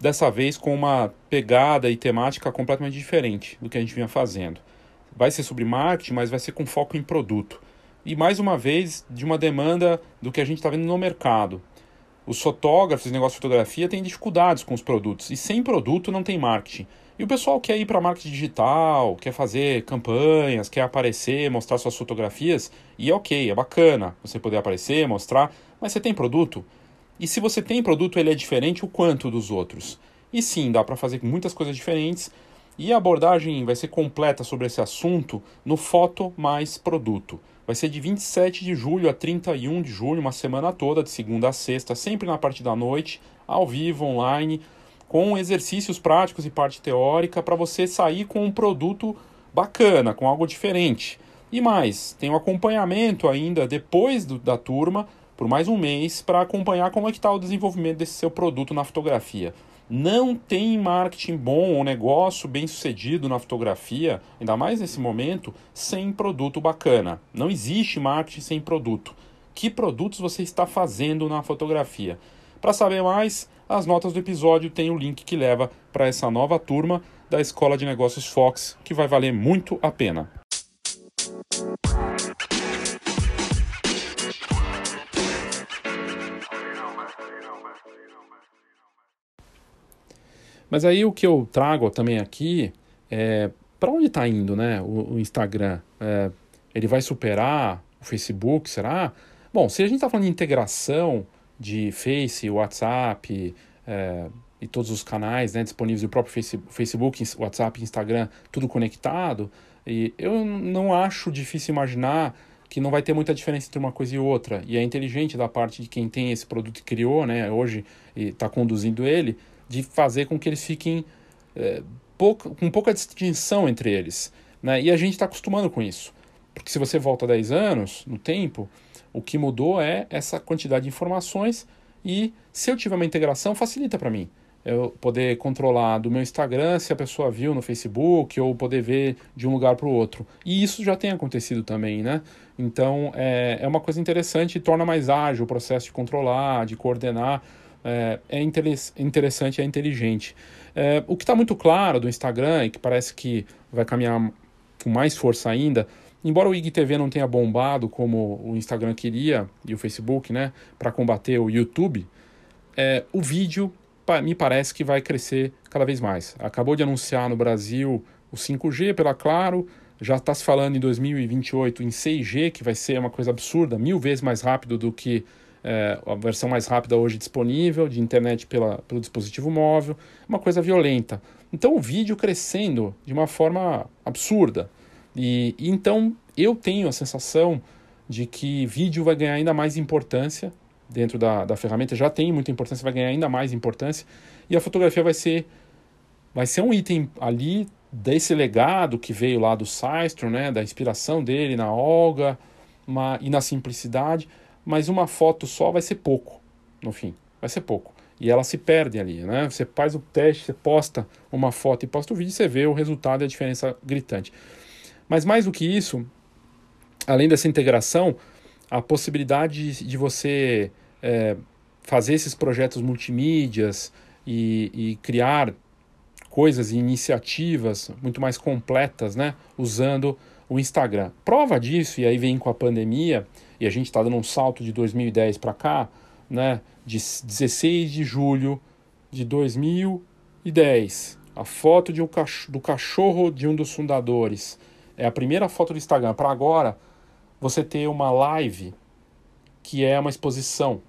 dessa vez com uma pegada e temática completamente diferente do que a gente vinha fazendo. Vai ser sobre marketing, mas vai ser com foco em produto. E mais uma vez, de uma demanda do que a gente está vendo no mercado. Os fotógrafos, negócio de fotografia, têm dificuldades com os produtos. E sem produto não tem marketing. E o pessoal quer ir para marketing digital, quer fazer campanhas, quer aparecer, mostrar suas fotografias. E é ok, é bacana você poder aparecer, mostrar. Mas você tem produto? E se você tem produto, ele é diferente o quanto dos outros. E sim, dá para fazer muitas coisas diferentes. E a abordagem vai ser completa sobre esse assunto no Foto Mais Produto. Vai ser de 27 de julho a 31 de julho, uma semana toda, de segunda a sexta, sempre na parte da noite, ao vivo, online, com exercícios práticos e parte teórica para você sair com um produto bacana, com algo diferente. E mais, tem um acompanhamento ainda depois do, da turma por mais um mês para acompanhar como é que está o desenvolvimento desse seu produto na fotografia. Não tem marketing bom ou negócio bem sucedido na fotografia, ainda mais nesse momento, sem produto bacana. Não existe marketing sem produto. Que produtos você está fazendo na fotografia? Para saber mais, as notas do episódio têm o link que leva para essa nova turma da Escola de Negócios Fox, que vai valer muito a pena. Mas aí o que eu trago também aqui é para onde está indo né, o, o Instagram? É, ele vai superar o Facebook, será? Bom, se a gente está falando de integração de Face, WhatsApp é, e todos os canais né, disponíveis do próprio Facebook, WhatsApp, Instagram, tudo conectado, e eu não acho difícil imaginar que não vai ter muita diferença entre uma coisa e outra. E é inteligente da parte de quem tem esse produto e criou, né, hoje está conduzindo ele, de fazer com que eles fiquem é, pouca, com pouca distinção entre eles. Né? E a gente está acostumando com isso. Porque se você volta 10 anos no tempo, o que mudou é essa quantidade de informações e se eu tiver uma integração, facilita para mim. Eu poder controlar do meu Instagram se a pessoa viu no Facebook ou poder ver de um lugar para o outro. E isso já tem acontecido também, né? Então é, é uma coisa interessante e torna mais ágil o processo de controlar, de coordenar é, é interessante, é inteligente. É, o que está muito claro do Instagram e que parece que vai caminhar com mais força ainda, embora o IGTV não tenha bombado como o Instagram queria e o Facebook, né, para combater o YouTube, é, o vídeo me parece que vai crescer cada vez mais. Acabou de anunciar no Brasil o 5G pela Claro, já está se falando em 2028 em 6G, que vai ser uma coisa absurda, mil vezes mais rápido do que é, a versão mais rápida hoje disponível, de internet pela, pelo dispositivo móvel, uma coisa violenta. Então o vídeo crescendo de uma forma absurda. E, e então eu tenho a sensação de que vídeo vai ganhar ainda mais importância dentro da, da ferramenta, já tem muita importância, vai ganhar ainda mais importância, e a fotografia vai ser, vai ser um item ali desse legado que veio lá do Systrom, né, da inspiração dele na Olga uma, e na simplicidade, mas uma foto só vai ser pouco, no fim, vai ser pouco. E ela se perde ali, né? Você faz o teste, você posta uma foto e posta o vídeo, você vê o resultado e a diferença gritante. Mas mais do que isso, além dessa integração, a possibilidade de você é, fazer esses projetos multimídias e, e, criar coisas e iniciativas muito mais completas, né? Usando o Instagram. Prova disso, e aí vem com a pandemia, e a gente está dando um salto de 2010 para cá, né, de 16 de julho de 2010. A foto um cachorro, do cachorro de um dos fundadores. É a primeira foto do Instagram. Para agora, você ter uma live que é uma exposição,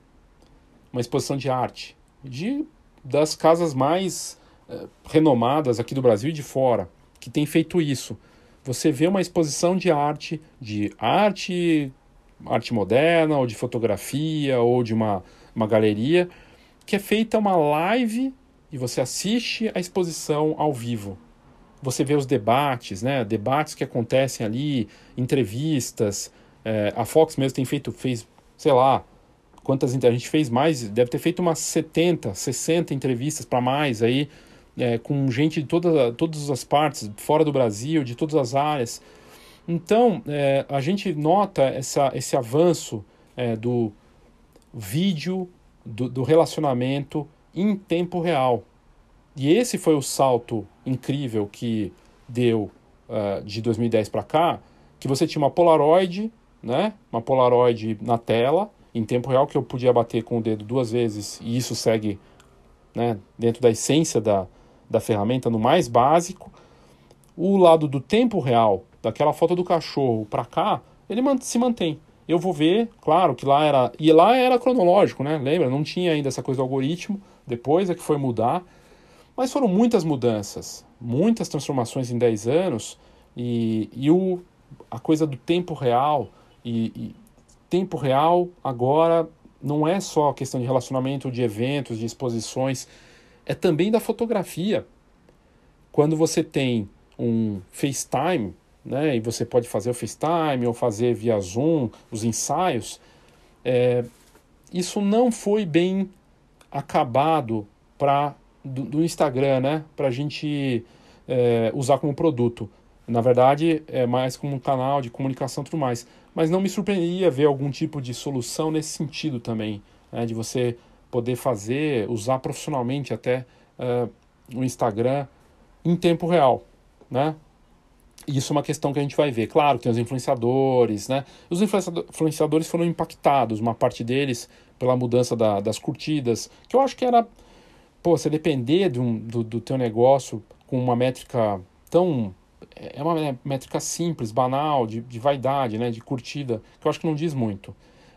uma exposição de arte, de das casas mais eh, renomadas aqui do Brasil e de fora, que tem feito isso. Você vê uma exposição de arte, de arte arte moderna, ou de fotografia, ou de uma, uma galeria, que é feita uma live e você assiste a exposição ao vivo. Você vê os debates, né? Debates que acontecem ali, entrevistas. É, a Fox mesmo tem feito, fez, sei lá, quantas a gente fez mais, deve ter feito umas 70, 60 entrevistas para mais aí, é, com gente de toda, todas as partes, fora do Brasil, de todas as áreas. Então, é, a gente nota essa, esse avanço é, do vídeo, do, do, relacionamento em tempo real. E esse foi o salto incrível que deu uh, de 2010 para cá, que você tinha uma Polaroid, né? uma Polaroid na tela, em tempo real, que eu podia bater com o dedo duas vezes, e isso segue né, dentro da essência da, da ferramenta, no mais básico. O lado do tempo real, daquela foto do cachorro para cá, ele se mantém. Eu vou ver, claro que lá era. E lá era cronológico, né? Lembra? Não tinha ainda essa coisa do algoritmo, depois é que foi mudar. Mas foram muitas mudanças, muitas transformações em 10 anos, e, e o, a coisa do tempo real. E, e tempo real agora não é só a questão de relacionamento, de eventos, de exposições, é também da fotografia. Quando você tem um FaceTime, né, e você pode fazer o FaceTime ou fazer via Zoom os ensaios, é, isso não foi bem acabado para do, do, Instagram, né, para a gente é, usar como produto. Na verdade, é mais como um canal de comunicação tudo mais. Mas não me surpreenderia ver algum tipo de solução nesse sentido também, né, de você poder fazer, usar profissionalmente até uh, o Instagram em tempo real, né? Isso é uma questão que a gente vai ver. Claro, tem os influenciadores, né? Os influenciadores foram impactados, uma parte deles pela mudança da, das curtidas, que eu acho que era, pô, você depender de um, do, do teu negócio com uma métrica tão é uma métrica simples, banal, de, de vaidade, né, de curtida, que eu acho que não diz muito.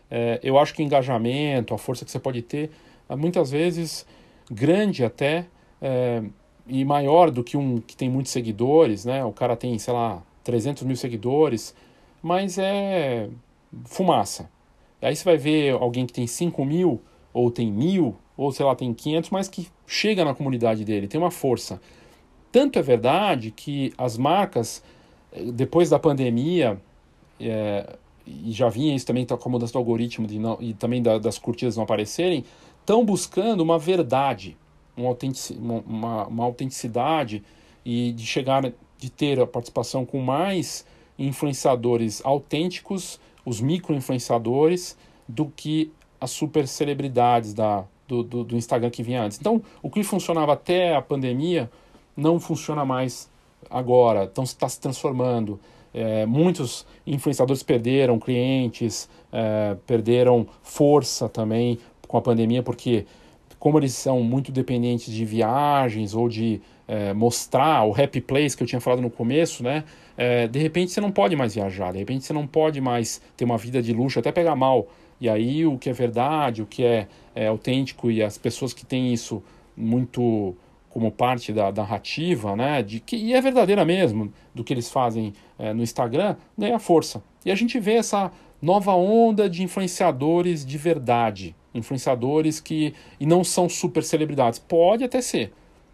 É, eu acho que o engajamento, a força que você pode ter, é muitas vezes grande até, é, e maior do que um que tem muitos seguidores, né? O cara tem, sei lá, 300 mil seguidores, mas é fumaça. Aí você vai ver alguém que tem 5 mil, ou tem mil, ou sei lá, tem 500, mas que chega na comunidade dele, tem uma força. Tanto é verdade que as marcas, eh, depois da pandemia, é, e já vinha isso também com a mudança do algoritmo não, e também da, das curtidas não aparecerem, estão buscando uma verdade uma, autenticidade, uma, uma autenticidade e de chegar, de ter a participação com mais influenciadores autênticos, os micro-influenciadores, do que as super celebridades da, do, do, do, Instagram que vinha antes. Então, o que funcionava até a pandemia não funciona mais agora, então está se transformando. É, muitos influenciadores perderam clientes, é, perderam força também com a pandemia, porque como eles são muito dependentes de viagens ou de é, mostrar o happy place que eu tinha falado no começo, né? É, de repente você não pode mais viajar, de repente você não pode mais ter uma vida de luxo, até pegar mal. E aí o que é verdade, o que é, é autêntico e as pessoas que têm isso muito como parte da, da narrativa, né? De que e é verdadeira mesmo do que eles fazem é, no Instagram ganha força. E a gente vê essa nova onda de influenciadores de verdade, influenciadores que e não são super celebridades. Pode até ser.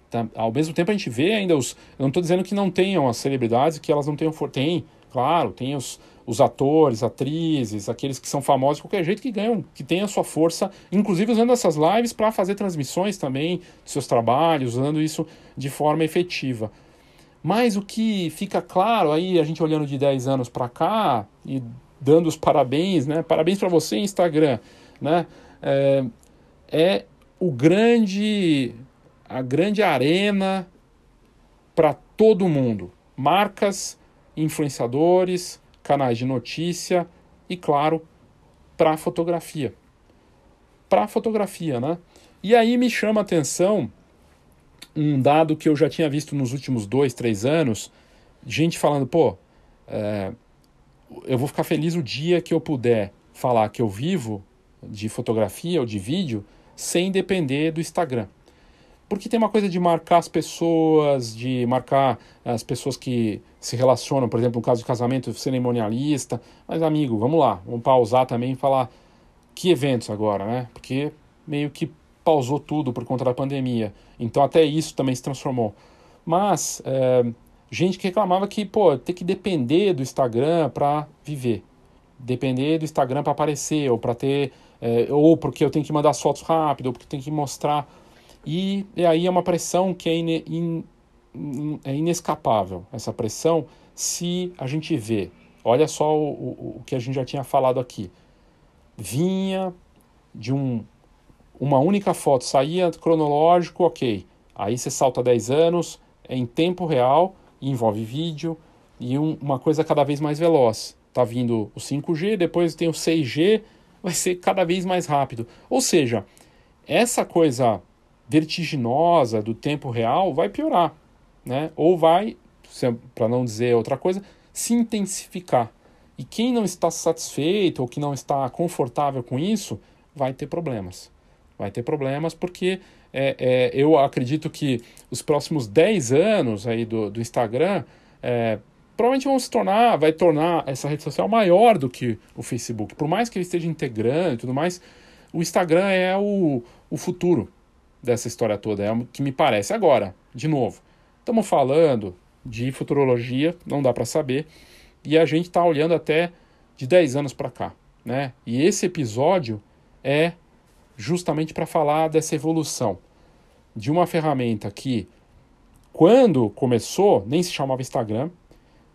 Tá? Ao mesmo tempo a gente vê ainda os. Eu não estou dizendo que não tenham as celebridades, que elas não tenham. Tem, claro, tem os, os atores, atrizes, aqueles que são famosos de qualquer jeito que ganham, que têm a sua força, inclusive usando essas lives para fazer transmissões também de seus trabalhos, usando isso de forma efetiva. Mas o que fica claro aí, a gente olhando de 10 anos para cá e dando os parabéns, né? Parabéns para você, Instagram, né? É, é o grande, a grande arena para todo mundo. Marcas, influenciadores, canais de notícia e, claro, para fotografia. Para fotografia, né? E aí me chama a atenção um dado que eu já tinha visto nos últimos dois, três anos, gente falando, pô, é, eu vou ficar feliz o dia que eu puder falar que eu vivo de fotografia ou de vídeo sem depender do Instagram. Porque tem uma coisa de marcar as pessoas, de marcar as pessoas que se relacionam, por exemplo, no caso de casamento, cerimonialista. Mas, amigo, vamos lá, vamos pausar também e falar que eventos agora, né? Porque meio que pausou tudo por conta da pandemia. Então, até isso também se transformou. Mas, é, gente que reclamava que, pô, tem que depender do Instagram para viver. Depender do Instagram para aparecer ou para ter é, ou porque eu tenho que mandar as fotos rápido, ou porque tenho que mostrar. E, e aí é uma pressão que é, ine, in, é inescapável, essa pressão, se a gente vê. Olha só o, o, o que a gente já tinha falado aqui. Vinha de um, uma única foto, saía cronológico, ok. Aí você salta 10 anos, é em tempo real, envolve vídeo e um, uma coisa cada vez mais veloz. Tá vindo o 5G, depois tem o 6G, vai ser cada vez mais rápido. Ou seja, essa coisa vertiginosa do tempo real vai piorar, né? Ou vai, para não dizer outra coisa, se intensificar. E quem não está satisfeito ou que não está confortável com isso, vai ter problemas. Vai ter problemas porque é, é, eu acredito que os próximos 10 anos aí do, do Instagram é, provavelmente vão se tornar, vai tornar essa rede social maior do que o Facebook. Por mais que ele esteja integrando e tudo mais, o Instagram é o, o futuro dessa história toda, é o que me parece. Agora, de novo, estamos falando de futurologia, não dá para saber, e a gente está olhando até de 10 anos para cá, né? E esse episódio é justamente para falar dessa evolução de uma ferramenta que, quando começou, nem se chamava Instagram,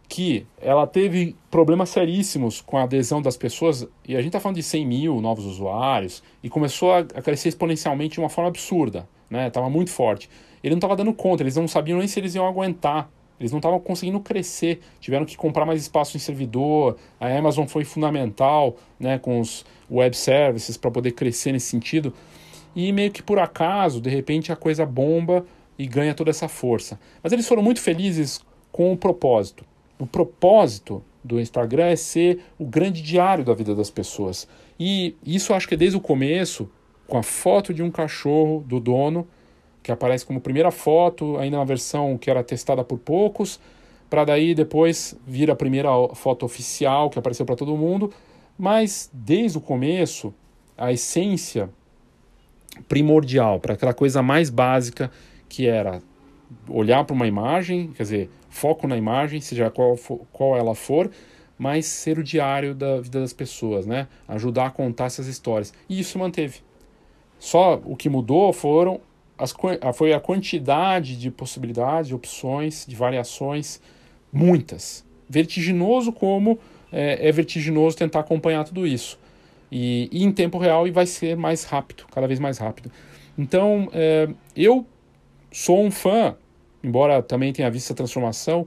que ela teve problemas seríssimos com a adesão das pessoas, e a gente está falando de 100 mil novos usuários, e começou a, crescer exponencialmente de uma forma absurda, né? Tava muito forte. Ele não estava dando conta, eles não sabiam nem se eles iam aguentar. Eles não estavam conseguindo crescer, tiveram que comprar mais espaço em servidor. A Amazon foi fundamental, né, com os web services para poder crescer nesse sentido. E meio que por acaso, de repente a coisa bomba e ganha toda essa força. Mas eles foram muito felizes com o propósito. O propósito do Instagram é ser o grande diário da vida das pessoas. E isso acho que é desde o começo, com a foto de um cachorro do dono, que aparece como primeira foto, ainda na versão que era testada por poucos, para daí depois vir a primeira foto oficial que apareceu para todo mundo. Mas desde o começo, a essência primordial, para aquela coisa mais básica que era olhar para uma imagem, quer dizer, foco na imagem, seja qual, for, qual ela for, mas ser o diário da vida das pessoas, né? Ajudar a contar essas histórias. E isso manteve. Só o que mudou foram as, foi a quantidade de possibilidades, de opções, de variações, muitas. Vertiginoso como é, é vertiginoso tentar acompanhar tudo isso. E, e, em tempo real e vai ser mais rápido, cada vez mais rápido. Então, é, eu sou um fã embora também tenha visto essa transformação.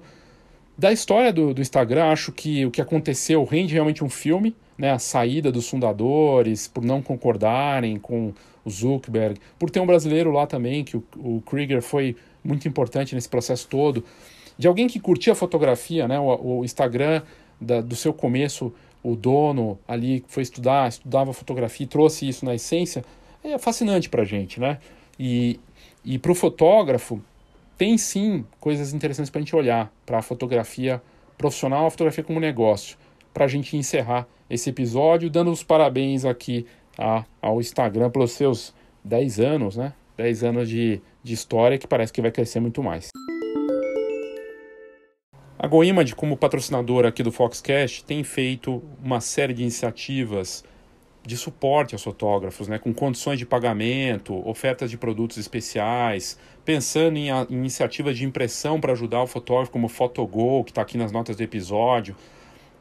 Da história do, do Instagram, acho que o que aconteceu rende realmente um filme, né? A saída dos fundadores, por não concordarem com o Zuckerberg, por ter um brasileiro lá também, que o, o Krieger foi muito importante nesse processo todo. De alguém que curtia fotografia, né? O, o Instagram da, do seu começo, o dono ali foi estudar, estudava fotografia e trouxe isso na essência, é fascinante para a gente, né? E, e para o fotógrafo, tem sim coisas interessantes para a gente olhar para a fotografia profissional, a fotografia como negócio. Para a gente encerrar esse episódio, dando os parabéns aqui a, ao Instagram pelos seus 10 anos, né? 10 anos de, de história que parece que vai crescer muito mais. A GoImage, como patrocinadora aqui do Foxcast, tem feito uma série de iniciativas de suporte aos fotógrafos, né, com condições de pagamento, ofertas de produtos especiais, pensando em, a, em iniciativas de impressão para ajudar o fotógrafo, como o Photogol, que está aqui nas notas do episódio.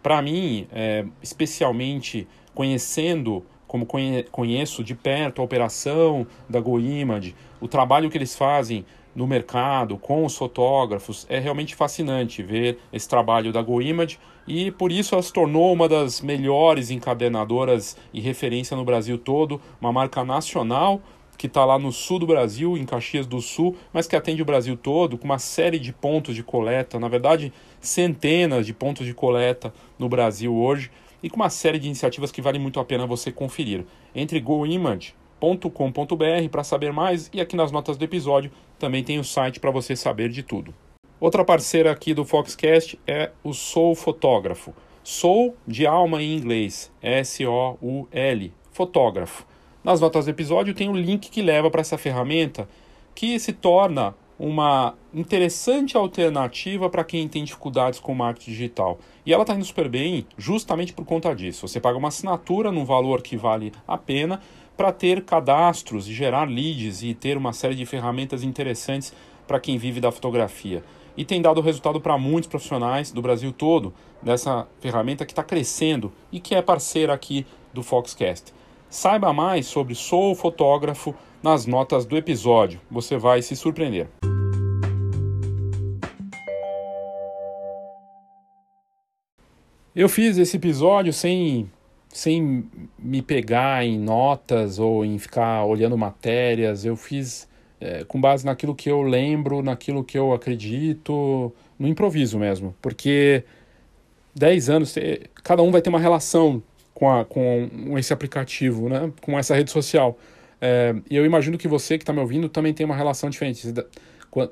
Para mim, é, especialmente conhecendo, como conhe, conheço de perto a operação da GoImage, o trabalho que eles fazem no mercado com os fotógrafos, é realmente fascinante ver esse trabalho da GoImage e por isso ela se tornou uma das melhores encadenadoras e referência no Brasil todo, uma marca nacional que está lá no sul do Brasil, em Caxias do Sul, mas que atende o Brasil todo, com uma série de pontos de coleta, na verdade, centenas de pontos de coleta no Brasil hoje, e com uma série de iniciativas que vale muito a pena você conferir. Entre goimage.com.br para saber mais e aqui nas notas do episódio também tem o site para você saber de tudo. Outra parceira aqui do Foxcast é o Soul Fotógrafo. Soul de alma em inglês, S-O-U-L, fotógrafo. Nas notas do episódio tem o um link que leva para essa ferramenta que se torna uma interessante alternativa para quem tem dificuldades com marketing digital. E ela está indo super bem justamente por conta disso. Você paga uma assinatura num valor que vale a pena para ter cadastros e gerar leads e ter uma série de ferramentas interessantes para quem vive da fotografia e tem dado resultado para muitos profissionais do Brasil todo dessa ferramenta que está crescendo e que é parceira aqui do Foxcast. Saiba mais sobre Sou Fotógrafo nas notas do episódio, você vai se surpreender. Eu fiz esse episódio sem, sem me pegar em notas ou em ficar olhando matérias, eu fiz é, com base naquilo que eu lembro, naquilo que eu acredito, no improviso mesmo. Porque 10 anos, cada um vai ter uma relação com, a, com esse aplicativo, né? com essa rede social. É, e eu imagino que você que está me ouvindo também tem uma relação diferente.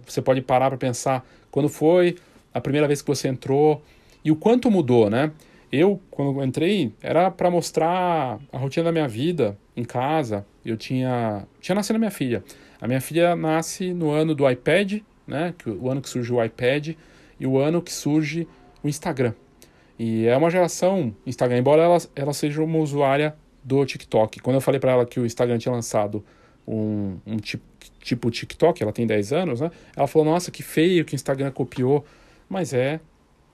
Você pode parar para pensar quando foi a primeira vez que você entrou e o quanto mudou, né? Eu, quando entrei, era para mostrar a rotina da minha vida em casa. Eu tinha, tinha nascido minha filha. A minha filha nasce no ano do iPad, né? O ano que surge o iPad e o ano que surge o Instagram. E é uma geração Instagram, embora ela, ela seja uma usuária do TikTok. Quando eu falei para ela que o Instagram tinha lançado um, um tipo, tipo TikTok, ela tem 10 anos, né? Ela falou, nossa, que feio que o Instagram copiou. Mas é,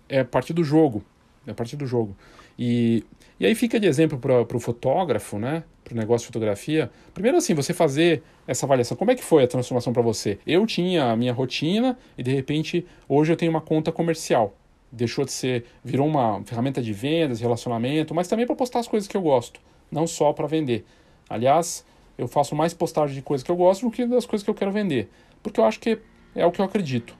é parte do jogo. É parte do jogo. E, e aí fica de exemplo para o fotógrafo, né? Para o negócio de fotografia. Primeiro, assim, você fazer essa avaliação. Como é que foi a transformação para você? Eu tinha a minha rotina e, de repente, hoje eu tenho uma conta comercial. Deixou de ser, virou uma ferramenta de vendas, relacionamento, mas também para postar as coisas que eu gosto, não só para vender. Aliás, eu faço mais postagem de coisas que eu gosto do que das coisas que eu quero vender, porque eu acho que é o que eu acredito.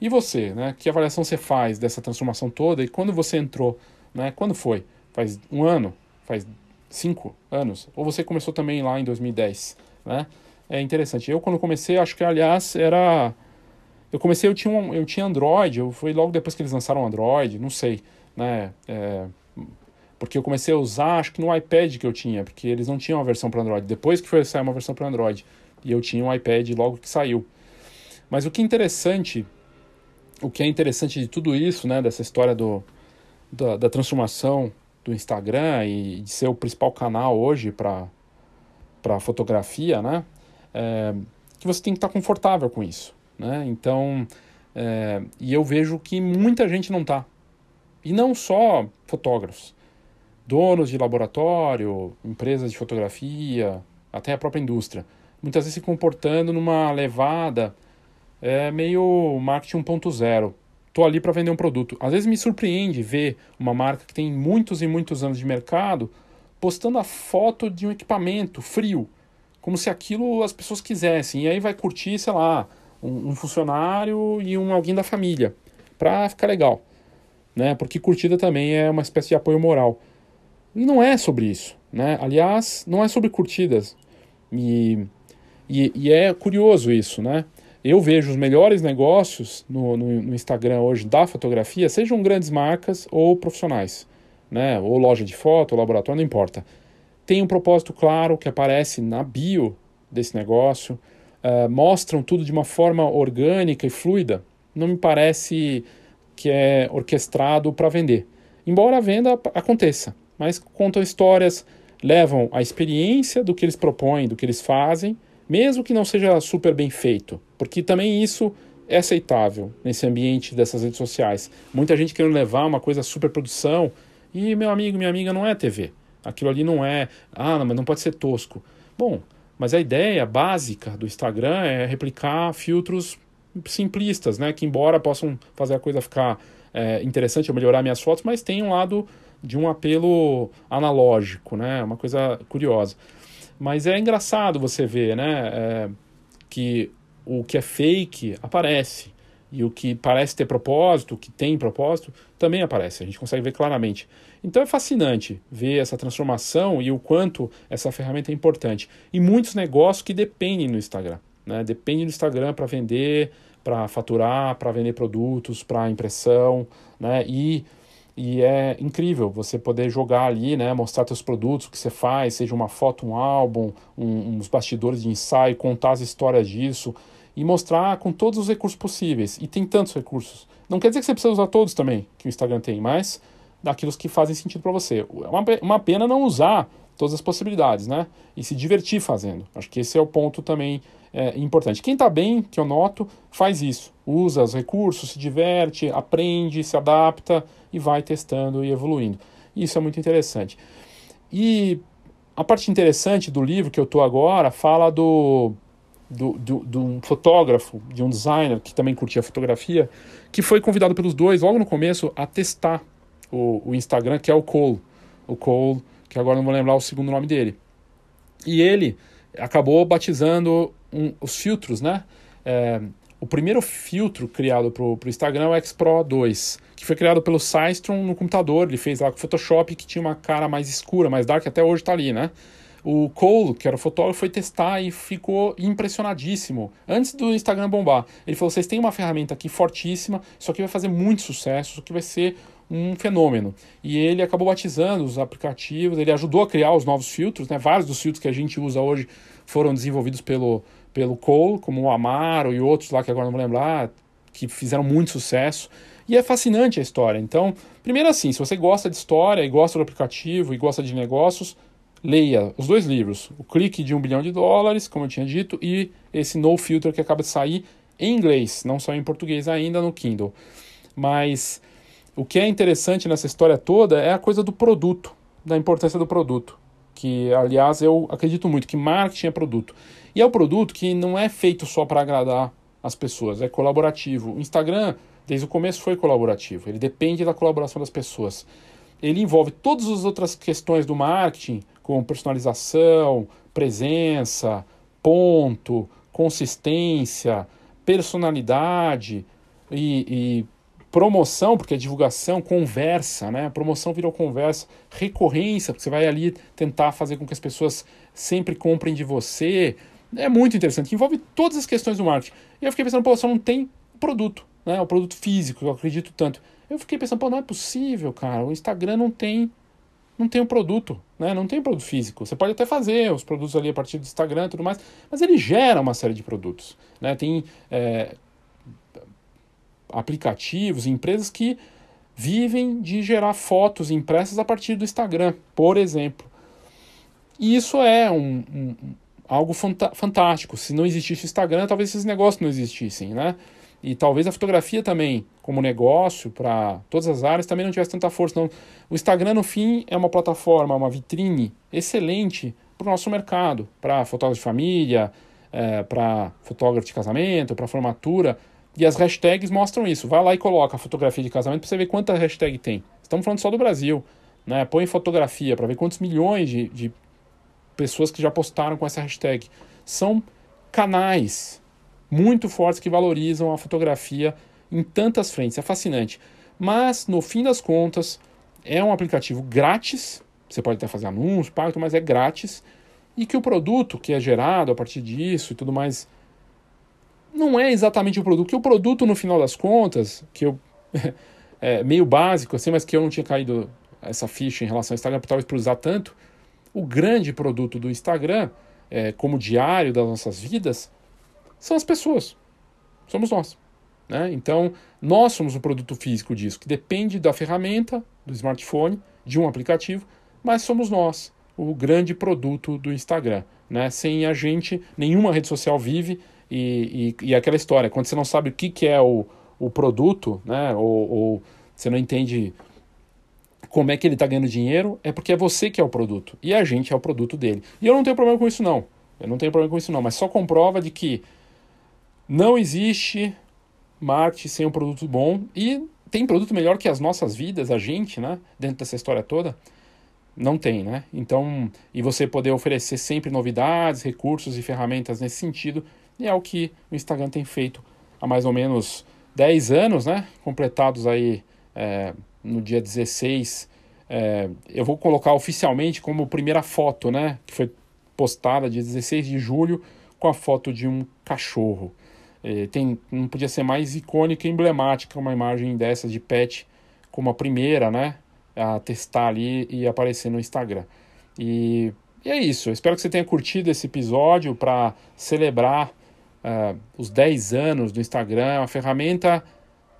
E você, né? Que avaliação você faz dessa transformação toda e quando você entrou, né? Quando foi? Faz um ano? Faz cinco anos? Ou você começou também lá em 2010, né? É interessante. Eu quando comecei, acho que aliás era eu comecei eu tinha um, eu tinha Android, eu foi logo depois que eles lançaram Android, não sei, né? É, porque eu comecei a usar, acho que no iPad que eu tinha, porque eles não tinham uma versão para Android. Depois que foi sair uma versão para Android, e eu tinha um iPad logo que saiu. Mas o que é interessante, o que é interessante de tudo isso, né, dessa história do, da, da transformação do Instagram e de ser o principal canal hoje para fotografia, né, é, que você tem que estar confortável com isso, né. Então, é, e eu vejo que muita gente não está. E não só fotógrafos donos de laboratório, empresas de fotografia, até a própria indústria, muitas vezes se comportando numa levada é, meio marketing 1.0. Estou ali para vender um produto. Às vezes me surpreende ver uma marca que tem muitos e muitos anos de mercado postando a foto de um equipamento frio, como se aquilo as pessoas quisessem. E aí vai curtir, sei lá, um, um funcionário e um alguém da família, para ficar legal. Né? Porque curtida também é uma espécie de apoio moral. E não é sobre isso. Né? Aliás, não é sobre curtidas. E, e, e é curioso isso, né? Eu vejo os melhores negócios no, no, no, Instagram hoje da fotografia, sejam grandes marcas ou profissionais, né? ou loja de foto, ou laboratório, não importa. Tem um propósito claro que aparece na bio desse negócio, uh, mostram tudo de uma forma orgânica e fluida. Não me parece que é orquestrado para vender. Embora a venda aconteça, mas contam histórias, levam a experiência do que eles propõem, do que eles fazem, mesmo que não seja super bem feito, porque também isso é aceitável nesse ambiente dessas redes sociais. Muita gente querendo levar uma coisa super produção e meu amigo, minha amiga não é TV. Aquilo ali não é, ah, mas não pode ser tosco. Bom, mas a ideia básica do Instagram é replicar filtros simplistas, né, que embora possam fazer a coisa ficar é, interessante, ou melhorar minhas fotos, mas tem um lado de um apelo analógico, né? Uma coisa curiosa. Mas é engraçado você ver, né? É, que o que é fake aparece. E o que parece ter propósito, o que tem propósito, também aparece. A gente consegue ver claramente. Então é fascinante ver essa transformação e o quanto essa ferramenta é importante. E muitos negócios que dependem do Instagram. Né? Dependem do Instagram para vender, para faturar, para vender produtos, para impressão. Né? E e é incrível você poder jogar ali, né, mostrar seus produtos, o que você faz, seja uma foto, um álbum, um, uns bastidores de ensaio, contar as histórias disso e mostrar com todos os recursos possíveis. E tem tantos recursos. Não quer dizer que você precisa usar todos também, que o Instagram tem, mas daqueles que fazem sentido para você. É uma, uma pena não usar todas as possibilidades, né? E se divertir fazendo. Acho que esse é o ponto também é, importante. Quem está bem, que eu noto, faz isso. Usa os recursos, se diverte, aprende, se adapta e vai testando e evoluindo. Isso é muito interessante. E a parte interessante do livro que eu estou agora fala do, do, do, de um fotógrafo, de um designer que também curtia fotografia, que foi convidado pelos dois logo no começo a testar o, o Instagram, que é o Cole. O Cole, que agora não vou lembrar o segundo nome dele. E ele acabou batizando um, os filtros, né? É, o primeiro filtro criado para o Instagram é o X Pro 2, que foi criado pelo Systrom no computador. Ele fez lá com o Photoshop, que tinha uma cara mais escura, mais dark, até hoje está ali, né? O Cole, que era o fotógrafo, foi testar e ficou impressionadíssimo. Antes do Instagram bombar, ele falou: vocês têm uma ferramenta aqui fortíssima, isso aqui vai fazer muito sucesso, isso aqui vai ser um fenômeno. E ele acabou batizando os aplicativos, ele ajudou a criar os novos filtros, né? Vários dos filtros que a gente usa hoje foram desenvolvidos pelo, pelo Cole, como o Amaro e outros lá que agora não vou lembrar, que fizeram muito sucesso. E é fascinante a história. Então, primeiro assim, se você gosta de história e gosta do aplicativo e gosta de negócios, leia os dois livros. O Clique de um bilhão de dólares, como eu tinha dito, e esse No Filter que acaba de sair em inglês, não só em português ainda no Kindle. Mas o que é interessante nessa história toda é a coisa do produto, da importância do produto. Que, aliás, eu acredito muito que marketing é produto. E é o produto que não é feito só para agradar as pessoas, é colaborativo. O Instagram, desde o começo, foi colaborativo. Ele depende da colaboração das pessoas. Ele envolve todas as outras questões do marketing, como personalização, presença, ponto, consistência, personalidade e, e promoção, porque é divulgação, conversa, né? Promoção virou conversa, recorrência, porque você vai ali tentar fazer com que as pessoas sempre comprem de você. É muito interessante, envolve todas as questões do marketing. E eu fiquei pensando, pô, só não tem produto, né? O produto físico, eu acredito tanto. Eu fiquei pensando, pô, não é possível, cara. O Instagram não tem não tem um produto, né? Não tem produto físico. Você pode até fazer os produtos ali a partir do Instagram e tudo mais, mas ele gera uma série de produtos, né? Tem é, aplicativos, empresas que vivem de gerar fotos impressas a partir do Instagram, por exemplo. E isso é um, um algo fantástico. Se não existisse o Instagram, talvez esses negócios não existissem, né? E talvez a fotografia também, como negócio, para todas as áreas, também não tivesse tanta força. Não. O Instagram, no fim, é uma plataforma, uma vitrine excelente para o nosso mercado, para fotógrafo de família, é, para fotógrafo de casamento, para formatura. E as hashtags mostram isso. Vai lá e coloca a fotografia de casamento para você ver quanta hashtag tem. Estamos falando só do Brasil. Né? Põe fotografia para ver quantos milhões de, de pessoas que já postaram com essa hashtag. São canais muito fortes que valorizam a fotografia em tantas frentes. É fascinante. Mas, no fim das contas, é um aplicativo grátis. Você pode até fazer anúncio, pago, mas é grátis. E que o produto que é gerado a partir disso e tudo mais não é exatamente o produto. Que o produto, no final das contas, que eu. é meio básico, assim, mas que eu não tinha caído essa ficha em relação ao Instagram, talvez por usar tanto. O grande produto do Instagram, é, como diário das nossas vidas, são as pessoas. Somos nós. Né? Então, nós somos o produto físico disso, que depende da ferramenta, do smartphone, de um aplicativo, mas somos nós, o grande produto do Instagram. Né? Sem a gente, nenhuma rede social vive. E, e, e aquela história, quando você não sabe o que, que é o, o produto, né? ou, ou você não entende como é que ele está ganhando dinheiro, é porque é você que é o produto. E a gente é o produto dele. E eu não tenho problema com isso, não. Eu não tenho problema com isso, não. Mas só comprova de que não existe marketing sem um produto bom e tem produto melhor que as nossas vidas, a gente, né? Dentro dessa história toda. Não tem, né? Então, e você poder oferecer sempre novidades, recursos e ferramentas nesse sentido, e é o que o Instagram tem feito há mais ou menos 10 anos, né? Completados aí é, no dia 16. É, eu vou colocar oficialmente como primeira foto, né? Que foi postada dia 16 de julho com a foto de um cachorro. É, tem, não podia ser mais icônica e emblemática uma imagem dessa de pet como a primeira, né? A testar ali e aparecer no Instagram. E, e é isso. Eu espero que você tenha curtido esse episódio para celebrar uh, os 10 anos do Instagram. É uma ferramenta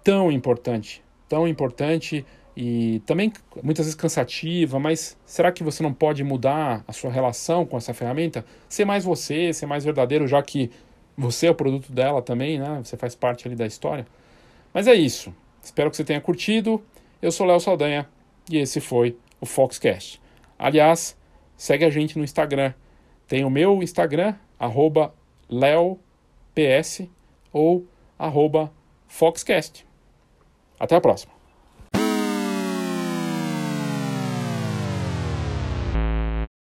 tão importante, tão importante e também muitas vezes cansativa, mas será que você não pode mudar a sua relação com essa ferramenta? Ser mais você, ser mais verdadeiro, já que você é o produto dela também, né? Você faz parte ali da história. Mas é isso. Espero que você tenha curtido. Eu sou Léo Saldanha e esse foi o Foxcast. Aliás, segue a gente no Instagram. Tem o meu Instagram, arroba leops ou arroba Foxcast. Até a próxima.